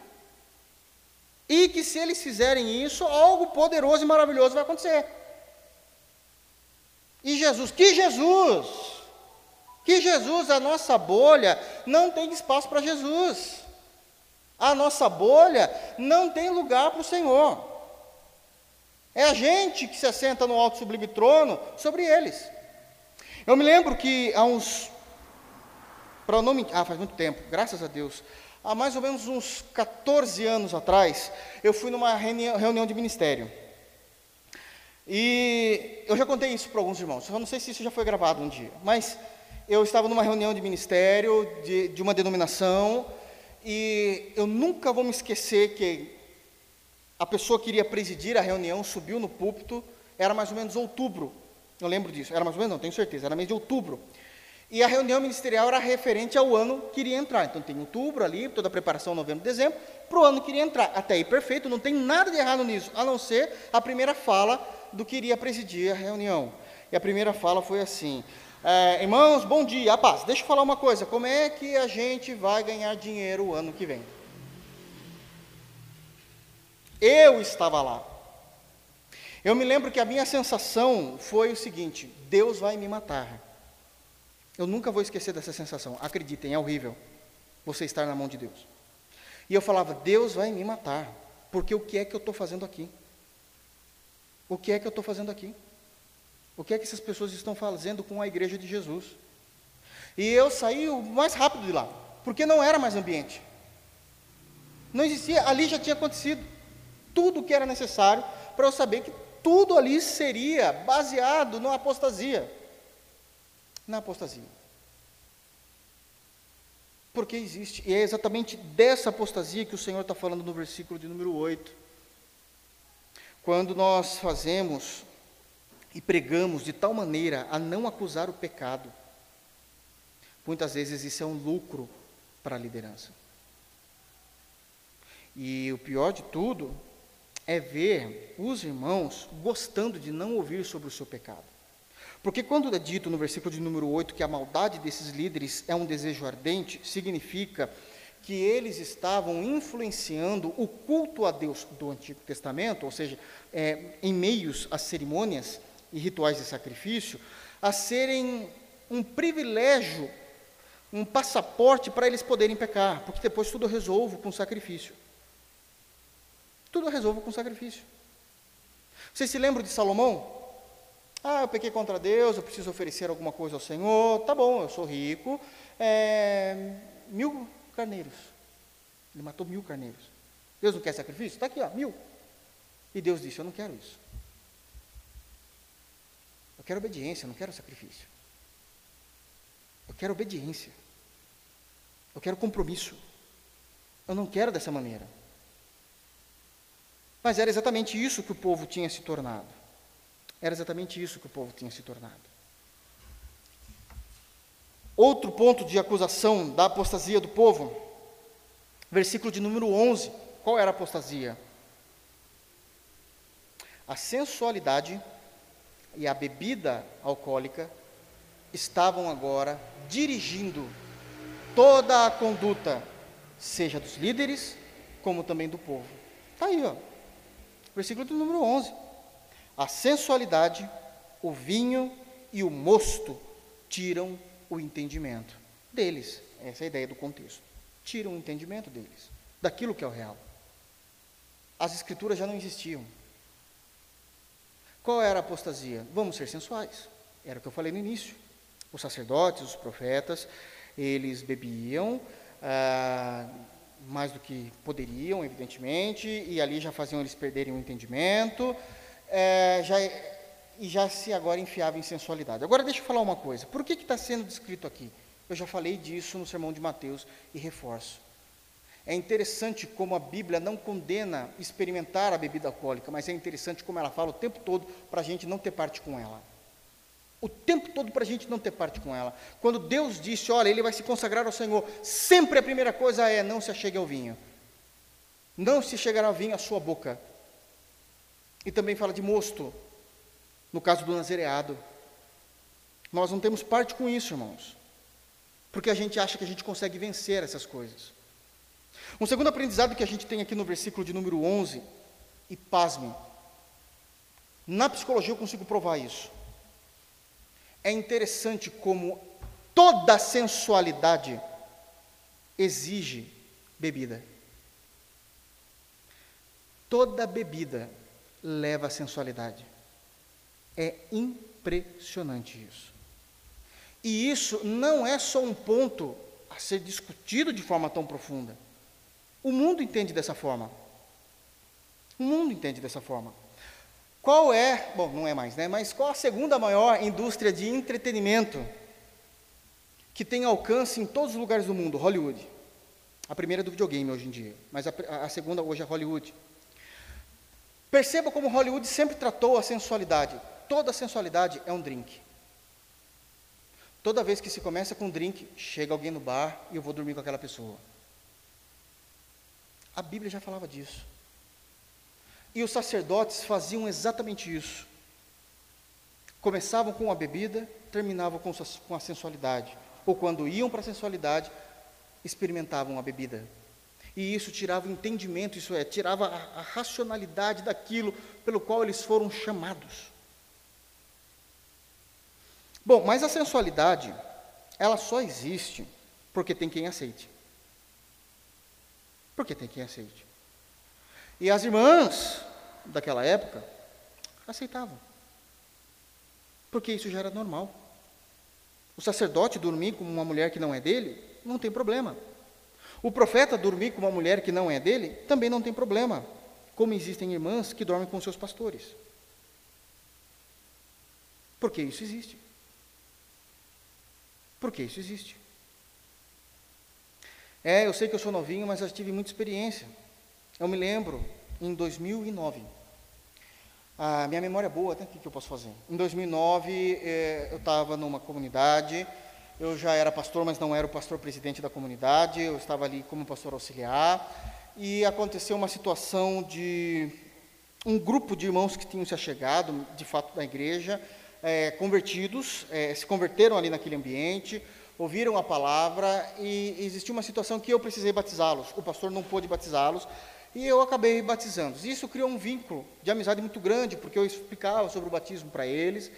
E que se eles fizerem isso, algo poderoso e maravilhoso vai acontecer. E Jesus, que Jesus? Que Jesus, a nossa bolha, não tem espaço para Jesus. A nossa bolha não tem lugar para o Senhor. É a gente que se assenta no alto sublime trono sobre eles. Eu me lembro que há uns. Para não ah, faz muito tempo, graças a Deus. Há mais ou menos uns 14 anos atrás, eu fui numa reunião de ministério. E eu já contei isso para alguns irmãos, eu não sei se isso já foi gravado um dia, mas eu estava numa reunião de ministério de, de uma denominação, e eu nunca vou me esquecer que a pessoa que iria presidir a reunião subiu no púlpito, era mais ou menos outubro, eu lembro disso, era mais ou menos, não, tenho certeza, era mês de outubro. E a reunião ministerial era referente ao ano que iria entrar. Então tem outubro ali, toda a preparação, novembro, dezembro, para o ano que iria entrar. Até aí perfeito, não tem nada de errado nisso, a não ser a primeira fala do que iria presidir a reunião. E a primeira fala foi assim: é, Irmãos, bom dia, a paz. Deixa eu falar uma coisa: como é que a gente vai ganhar dinheiro o ano que vem? Eu estava lá. Eu me lembro que a minha sensação foi o seguinte: Deus vai me matar. Eu nunca vou esquecer dessa sensação. Acreditem, é horrível você estar na mão de Deus. E eu falava: Deus vai me matar, porque o que é que eu estou fazendo aqui? O que é que eu estou fazendo aqui? O que é que essas pessoas estão fazendo com a igreja de Jesus? E eu saí o mais rápido de lá, porque não era mais ambiente. Não existia, ali já tinha acontecido tudo o que era necessário para eu saber que tudo ali seria baseado na apostasia. Na apostasia. Porque existe, e é exatamente dessa apostasia que o Senhor está falando no versículo de número 8. Quando nós fazemos e pregamos de tal maneira a não acusar o pecado, muitas vezes isso é um lucro para a liderança. E o pior de tudo é ver os irmãos gostando de não ouvir sobre o seu pecado. Porque quando é dito no versículo de número 8 que a maldade desses líderes é um desejo ardente, significa que eles estavam influenciando o culto a Deus do Antigo Testamento, ou seja, é, em meios às cerimônias e rituais de sacrifício, a serem um privilégio, um passaporte para eles poderem pecar, porque depois tudo resolvo com sacrifício. Tudo eu resolvo com sacrifício. Vocês se lembram de Salomão? Ah, eu pequei contra Deus, eu preciso oferecer alguma coisa ao Senhor. Tá bom, eu sou rico. É, mil carneiros. Ele matou mil carneiros. Deus não quer sacrifício? Está aqui, ó, mil. E Deus disse: Eu não quero isso. Eu quero obediência, eu não quero sacrifício. Eu quero obediência. Eu quero compromisso. Eu não quero dessa maneira. Mas era exatamente isso que o povo tinha se tornado. Era exatamente isso que o povo tinha se tornado. Outro ponto de acusação da apostasia do povo, versículo de número 11. Qual era a apostasia? A sensualidade e a bebida alcoólica estavam agora dirigindo toda a conduta, seja dos líderes, como também do povo. Está aí, ó. Versículo do número 11. A sensualidade, o vinho e o mosto tiram o entendimento deles. Essa é a ideia do contexto. Tiram o entendimento deles, daquilo que é o real. As escrituras já não existiam. Qual era a apostasia? Vamos ser sensuais. Era o que eu falei no início. Os sacerdotes, os profetas, eles bebiam, ah, mais do que poderiam, evidentemente, e ali já faziam eles perderem o entendimento, é, já, e já se agora enfiava em sensualidade. Agora deixa eu falar uma coisa, por que está sendo descrito aqui? Eu já falei disso no sermão de Mateus e reforço. É interessante como a Bíblia não condena experimentar a bebida alcoólica, mas é interessante como ela fala o tempo todo para a gente não ter parte com ela. O tempo todo para a gente não ter parte com ela. Quando Deus disse, olha, ele vai se consagrar ao Senhor, sempre a primeira coisa é: não se achegue ao vinho. Não se chegará ao vinho à sua boca. E também fala de mosto, no caso do nazereado. Nós não temos parte com isso, irmãos, porque a gente acha que a gente consegue vencer essas coisas. Um segundo aprendizado que a gente tem aqui no versículo de número 11, e pasme, na psicologia eu consigo provar isso. É interessante como toda sensualidade exige bebida. Toda bebida leva à sensualidade. É impressionante isso. E isso não é só um ponto a ser discutido de forma tão profunda. O mundo entende dessa forma. O mundo entende dessa forma. Qual é, bom, não é mais, né? Mas qual a segunda maior indústria de entretenimento que tem alcance em todos os lugares do mundo? Hollywood. A primeira é do videogame hoje em dia, mas a, a segunda hoje é Hollywood. Perceba como Hollywood sempre tratou a sensualidade. Toda sensualidade é um drink. Toda vez que se começa com um drink, chega alguém no bar e eu vou dormir com aquela pessoa. A Bíblia já falava disso. E os sacerdotes faziam exatamente isso. Começavam com a bebida, terminavam com a sensualidade. Ou quando iam para a sensualidade, experimentavam a bebida. E isso tirava o entendimento, isso é, tirava a, a racionalidade daquilo pelo qual eles foram chamados. Bom, mas a sensualidade, ela só existe porque tem quem aceite. Porque tem quem aceite. E as irmãs daquela época aceitavam. Porque isso já era normal. O sacerdote dormir com uma mulher que não é dele, não tem problema. O profeta dormir com uma mulher que não é dele, também não tem problema. Como existem irmãs que dormem com seus pastores. Porque isso existe. Porque isso existe. É, eu sei que eu sou novinho, mas eu tive muita experiência. Eu me lembro, em 2009, a minha memória é boa, até o que eu posso fazer? Em 2009, eh, eu estava numa comunidade, eu já era pastor, mas não era o pastor presidente da comunidade, eu estava ali como pastor auxiliar, e aconteceu uma situação de um grupo de irmãos que tinham se achegado, de fato, da igreja, eh, convertidos, eh, se converteram ali naquele ambiente, ouviram a palavra e existiu uma situação que eu precisei batizá-los. O pastor não pôde batizá-los e eu acabei batizando. Isso criou um vínculo de amizade muito grande, porque eu explicava sobre o batismo para eles.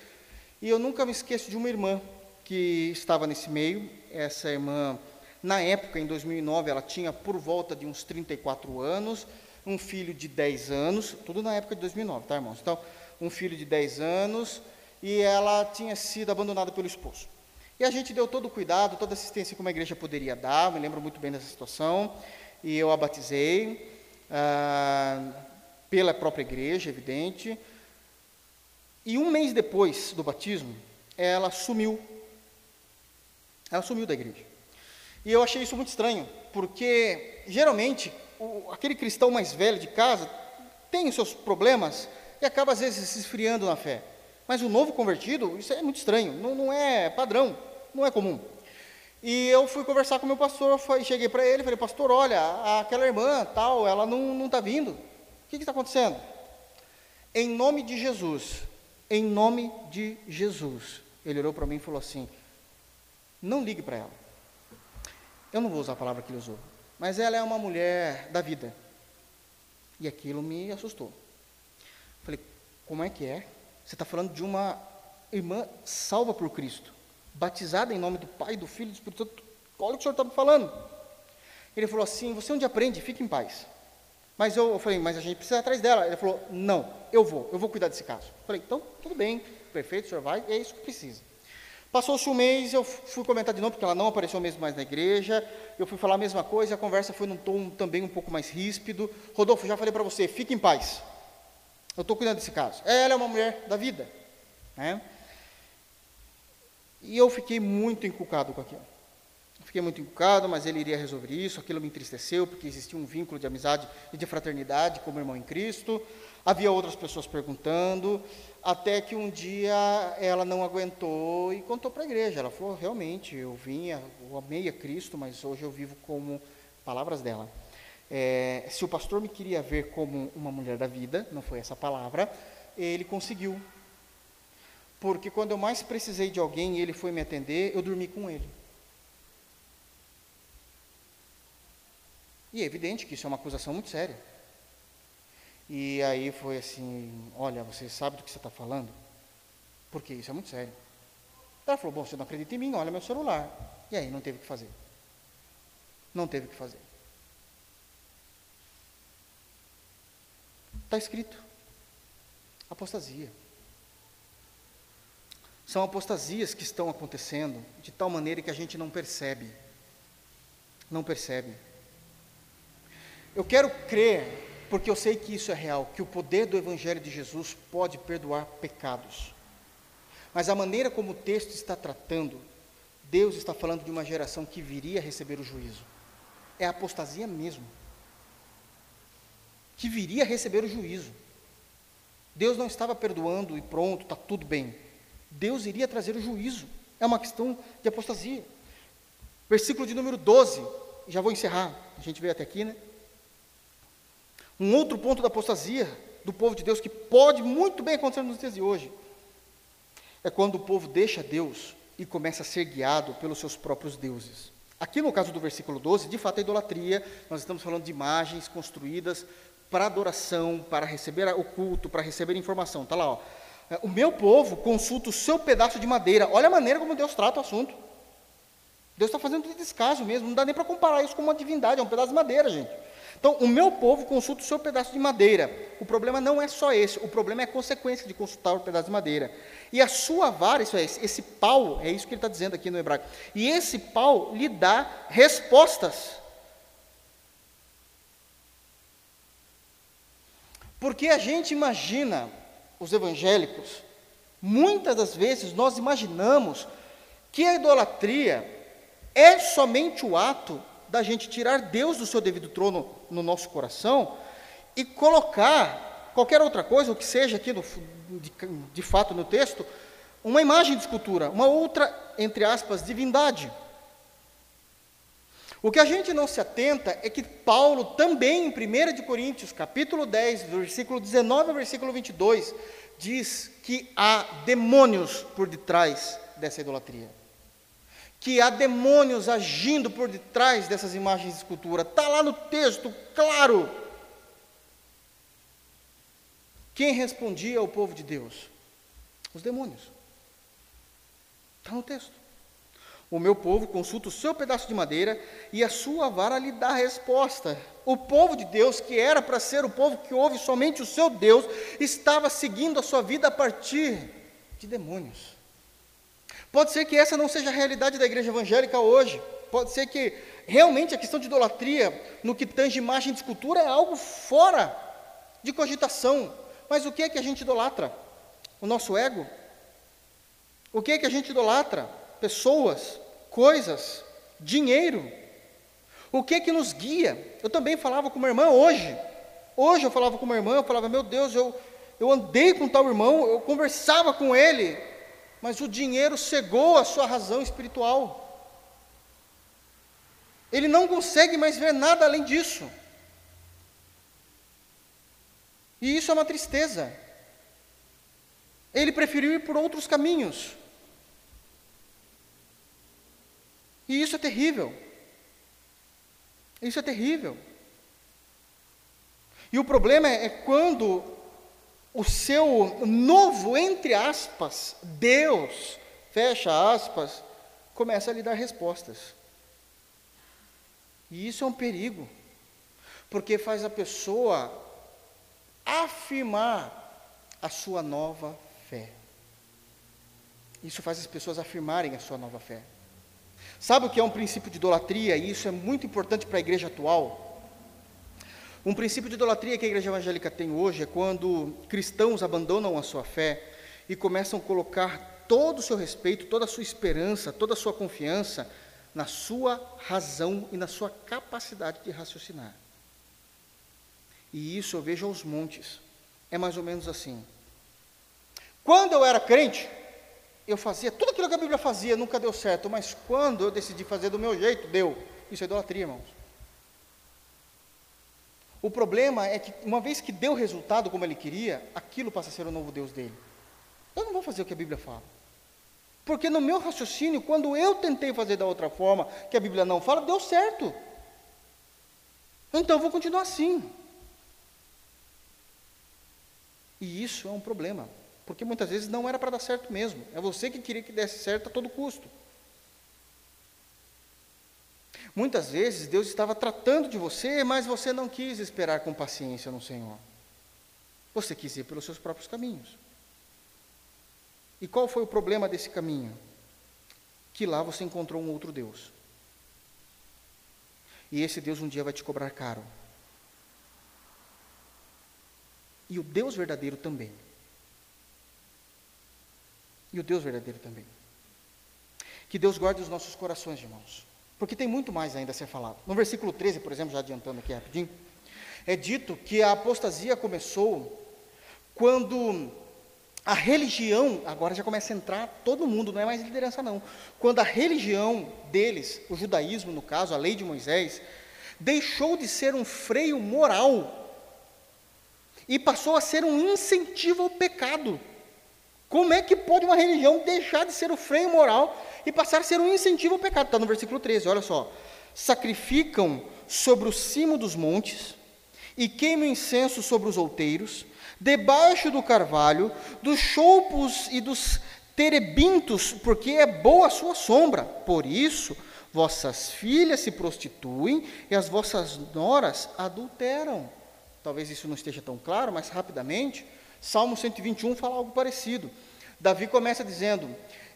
E eu nunca me esqueço de uma irmã que estava nesse meio. Essa irmã, na época, em 2009, ela tinha por volta de uns 34 anos, um filho de 10 anos, tudo na época de 2009, tá, irmãos? Então, um filho de 10 anos, e ela tinha sido abandonada pelo esposo. E a gente deu todo o cuidado, toda a assistência que uma igreja poderia dar, me lembro muito bem dessa situação, e eu a batizei, ah, pela própria igreja, evidente. E um mês depois do batismo, ela sumiu. Ela sumiu da igreja. E eu achei isso muito estranho, porque geralmente o, aquele cristão mais velho de casa tem os seus problemas e acaba às vezes se esfriando na fé. Mas o novo convertido, isso é muito estranho, não, não é padrão, não é comum. E eu fui conversar com o meu pastor, cheguei para ele, falei, pastor, olha, aquela irmã, tal, ela não está vindo. O que está acontecendo? Em nome de Jesus, em nome de Jesus. Ele olhou para mim e falou assim, não ligue para ela. Eu não vou usar a palavra que ele usou, mas ela é uma mulher da vida. E aquilo me assustou. Falei, como é que é? Você está falando de uma irmã salva por Cristo, batizada em nome do Pai, do Filho do Espírito Santo. Olha o que o senhor está me falando. Ele falou assim: Você onde aprende, fique em paz. Mas eu, eu, falei: Mas a gente precisa ir atrás dela. Ele falou: Não, eu vou, eu vou cuidar desse caso. Eu falei: Então, tudo bem, perfeito, o senhor vai, é isso que precisa. Passou-se um mês, eu fui comentar de novo, porque ela não apareceu mesmo mais na igreja. Eu fui falar a mesma coisa, a conversa foi num tom também um pouco mais ríspido. Rodolfo, já falei para você, fique em paz. Eu estou cuidando desse caso. Ela é uma mulher da vida. Né? E eu fiquei muito encucado com aquilo. Fiquei muito encucado, mas ele iria resolver isso. Aquilo me entristeceu, porque existia um vínculo de amizade e de fraternidade como irmão em Cristo. Havia outras pessoas perguntando, até que um dia ela não aguentou e contou para a igreja. Ela falou: realmente, eu vinha, eu amei a Cristo, mas hoje eu vivo como palavras dela. É, se o pastor me queria ver como uma mulher da vida, não foi essa palavra, ele conseguiu. Porque quando eu mais precisei de alguém e ele foi me atender, eu dormi com ele. E é evidente que isso é uma acusação muito séria. E aí foi assim: Olha, você sabe do que você está falando? Porque isso é muito sério. Ela falou: Bom, você não acredita em mim, olha meu celular. E aí, não teve o que fazer. Não teve o que fazer. Está escrito: apostasia. São apostasias que estão acontecendo de tal maneira que a gente não percebe. Não percebe. Eu quero crer porque eu sei que isso é real, que o poder do Evangelho de Jesus pode perdoar pecados. Mas a maneira como o texto está tratando, Deus está falando de uma geração que viria a receber o juízo. É apostasia mesmo. Que viria a receber o juízo. Deus não estava perdoando e pronto, está tudo bem. Deus iria trazer o juízo. É uma questão de apostasia. Versículo de número 12, já vou encerrar. A gente veio até aqui, né? Um outro ponto da apostasia do povo de Deus, que pode muito bem acontecer nos dias de hoje, é quando o povo deixa Deus e começa a ser guiado pelos seus próprios deuses. Aqui no caso do versículo 12, de fato é idolatria, nós estamos falando de imagens construídas para adoração, para receber o culto, para receber informação. Está lá, ó. É, o meu povo consulta o seu pedaço de madeira. Olha a maneira como Deus trata o assunto. Deus está fazendo de descaso mesmo, não dá nem para comparar isso com uma divindade, é um pedaço de madeira, gente. Então, o meu povo consulta o seu pedaço de madeira. O problema não é só esse, o problema é a consequência de consultar o pedaço de madeira. E a sua vara, isso é, esse pau, é isso que ele está dizendo aqui no hebraico. E esse pau lhe dá respostas. Porque a gente imagina, os evangélicos, muitas das vezes nós imaginamos que a idolatria é somente o ato da gente tirar Deus do seu devido trono no nosso coração e colocar qualquer outra coisa, o que seja aqui no, de, de fato no texto, uma imagem de escultura, uma outra, entre aspas, divindade. O que a gente não se atenta é que Paulo também, em 1 de Coríntios, capítulo 10, versículo 19 ao versículo 22, diz que há demônios por detrás dessa idolatria que há demônios agindo por detrás dessas imagens de escultura. Está lá no texto, claro. Quem respondia ao povo de Deus? Os demônios. Está no texto. O meu povo consulta o seu pedaço de madeira e a sua vara lhe dá a resposta. O povo de Deus, que era para ser o povo que ouve somente o seu Deus, estava seguindo a sua vida a partir de demônios. Pode ser que essa não seja a realidade da igreja evangélica hoje. Pode ser que realmente a questão de idolatria, no que tange imagem de escultura, é algo fora de cogitação. Mas o que é que a gente idolatra? O nosso ego? O que é que a gente idolatra? Pessoas, coisas, dinheiro. O que que nos guia? Eu também falava com uma irmã hoje. Hoje eu falava com uma irmã, eu falava, meu Deus, eu, eu andei com tal irmão, eu conversava com ele, mas o dinheiro cegou a sua razão espiritual. Ele não consegue mais ver nada além disso. E isso é uma tristeza. Ele preferiu ir por outros caminhos. E isso é terrível. Isso é terrível. E o problema é, é quando o seu novo, entre aspas, Deus, fecha aspas, começa a lhe dar respostas. E isso é um perigo, porque faz a pessoa afirmar a sua nova fé. Isso faz as pessoas afirmarem a sua nova fé. Sabe o que é um princípio de idolatria? E isso é muito importante para a igreja atual. Um princípio de idolatria que a igreja evangélica tem hoje é quando cristãos abandonam a sua fé e começam a colocar todo o seu respeito, toda a sua esperança, toda a sua confiança na sua razão e na sua capacidade de raciocinar. E isso eu vejo aos montes. É mais ou menos assim. Quando eu era crente, eu fazia tudo aquilo que a Bíblia fazia, nunca deu certo, mas quando eu decidi fazer do meu jeito, deu. Isso é idolatria, irmãos. O problema é que, uma vez que deu resultado como ele queria, aquilo passa a ser o novo Deus dele. Eu não vou fazer o que a Bíblia fala. Porque no meu raciocínio, quando eu tentei fazer da outra forma, que a Bíblia não fala, deu certo. Então eu vou continuar assim. E isso é um problema. Porque muitas vezes não era para dar certo mesmo. É você que queria que desse certo a todo custo. Muitas vezes Deus estava tratando de você, mas você não quis esperar com paciência no Senhor. Você quis ir pelos seus próprios caminhos. E qual foi o problema desse caminho? Que lá você encontrou um outro Deus. E esse Deus um dia vai te cobrar caro. E o Deus verdadeiro também. E o Deus verdadeiro também. Que Deus guarde os nossos corações, irmãos. Porque tem muito mais ainda a ser falado. No versículo 13, por exemplo, já adiantando aqui rapidinho, é dito que a apostasia começou quando a religião, agora já começa a entrar todo mundo, não é mais liderança não. Quando a religião deles, o judaísmo no caso, a lei de Moisés, deixou de ser um freio moral e passou a ser um incentivo ao pecado. Como é que pode uma religião deixar de ser o freio moral e passar a ser um incentivo ao pecado. Está no versículo 13, olha só. Sacrificam sobre o cimo dos montes e queimam incenso sobre os outeiros, debaixo do carvalho, dos choupos e dos terebintos, porque é boa a sua sombra. Por isso, vossas filhas se prostituem e as vossas noras adulteram. Talvez isso não esteja tão claro, mas rapidamente, Salmo 121 fala algo parecido. Davi começa dizendo: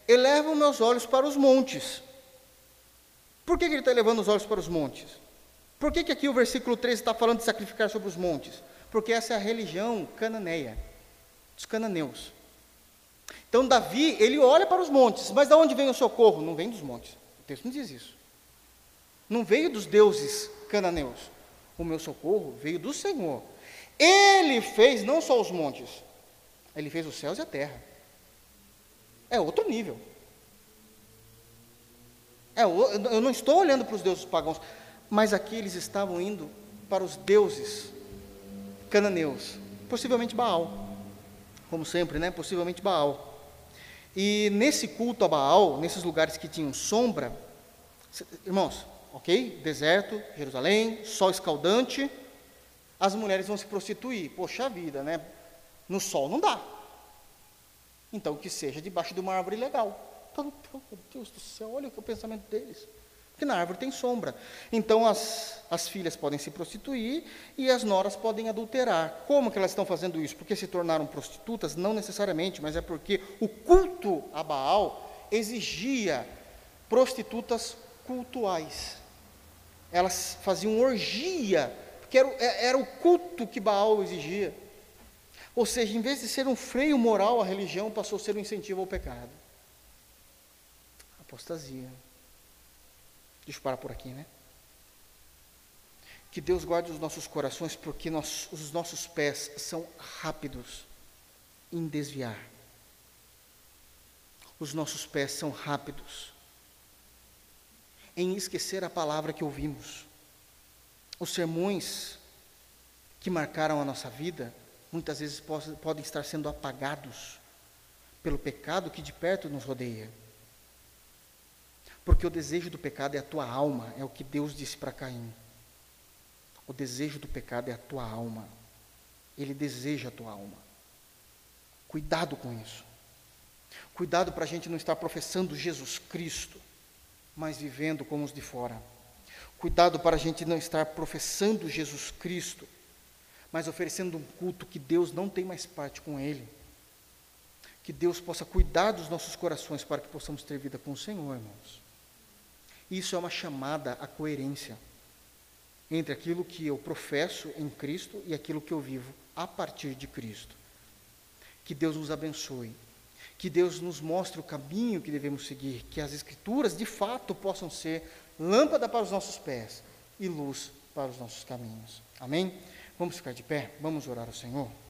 elevam meus olhos para os montes. Por que, que ele está elevando os olhos para os montes? Por que, que aqui o versículo 13 está falando de sacrificar sobre os montes? Porque essa é a religião cananeia, dos cananeus. Então Davi, ele olha para os montes, mas de onde vem o socorro? Não vem dos montes. O texto não diz isso. Não veio dos deuses cananeus. O meu socorro veio do Senhor. Ele fez não só os montes, ele fez os céus e a terra. É outro nível. É, eu não estou olhando para os deuses pagãos, mas aqui eles estavam indo para os deuses cananeus, possivelmente Baal, como sempre, né? Possivelmente Baal. E nesse culto a Baal, nesses lugares que tinham sombra, irmãos, ok? Deserto, Jerusalém, sol escaldante, as mulheres vão se prostituir. Poxa vida, né? No sol não dá. Então, que seja debaixo de uma árvore legal. Então, meu Deus do céu, olha o pensamento deles. Porque na árvore tem sombra. Então, as, as filhas podem se prostituir e as noras podem adulterar. Como que elas estão fazendo isso? Porque se tornaram prostitutas? Não necessariamente, mas é porque o culto a Baal exigia prostitutas cultuais. Elas faziam orgia, porque era, era o culto que Baal exigia. Ou seja, em vez de ser um freio moral, a religião passou a ser um incentivo ao pecado. Apostasia. Deixa eu parar por aqui, né? Que Deus guarde os nossos corações, porque nós, os nossos pés são rápidos em desviar. Os nossos pés são rápidos em esquecer a palavra que ouvimos. Os sermões que marcaram a nossa vida muitas vezes podem estar sendo apagados pelo pecado que de perto nos rodeia. Porque o desejo do pecado é a tua alma, é o que Deus disse para Caim. O desejo do pecado é a tua alma. Ele deseja a tua alma. Cuidado com isso. Cuidado para a gente não estar professando Jesus Cristo, mas vivendo como os de fora. Cuidado para a gente não estar professando Jesus Cristo, mas oferecendo um culto que Deus não tem mais parte com ele. Que Deus possa cuidar dos nossos corações para que possamos ter vida com o Senhor, irmãos. Isso é uma chamada à coerência entre aquilo que eu professo em Cristo e aquilo que eu vivo a partir de Cristo. Que Deus nos abençoe. Que Deus nos mostre o caminho que devemos seguir, que as Escrituras de fato possam ser lâmpada para os nossos pés e luz para os nossos caminhos. Amém? Vamos ficar de pé, vamos orar ao Senhor.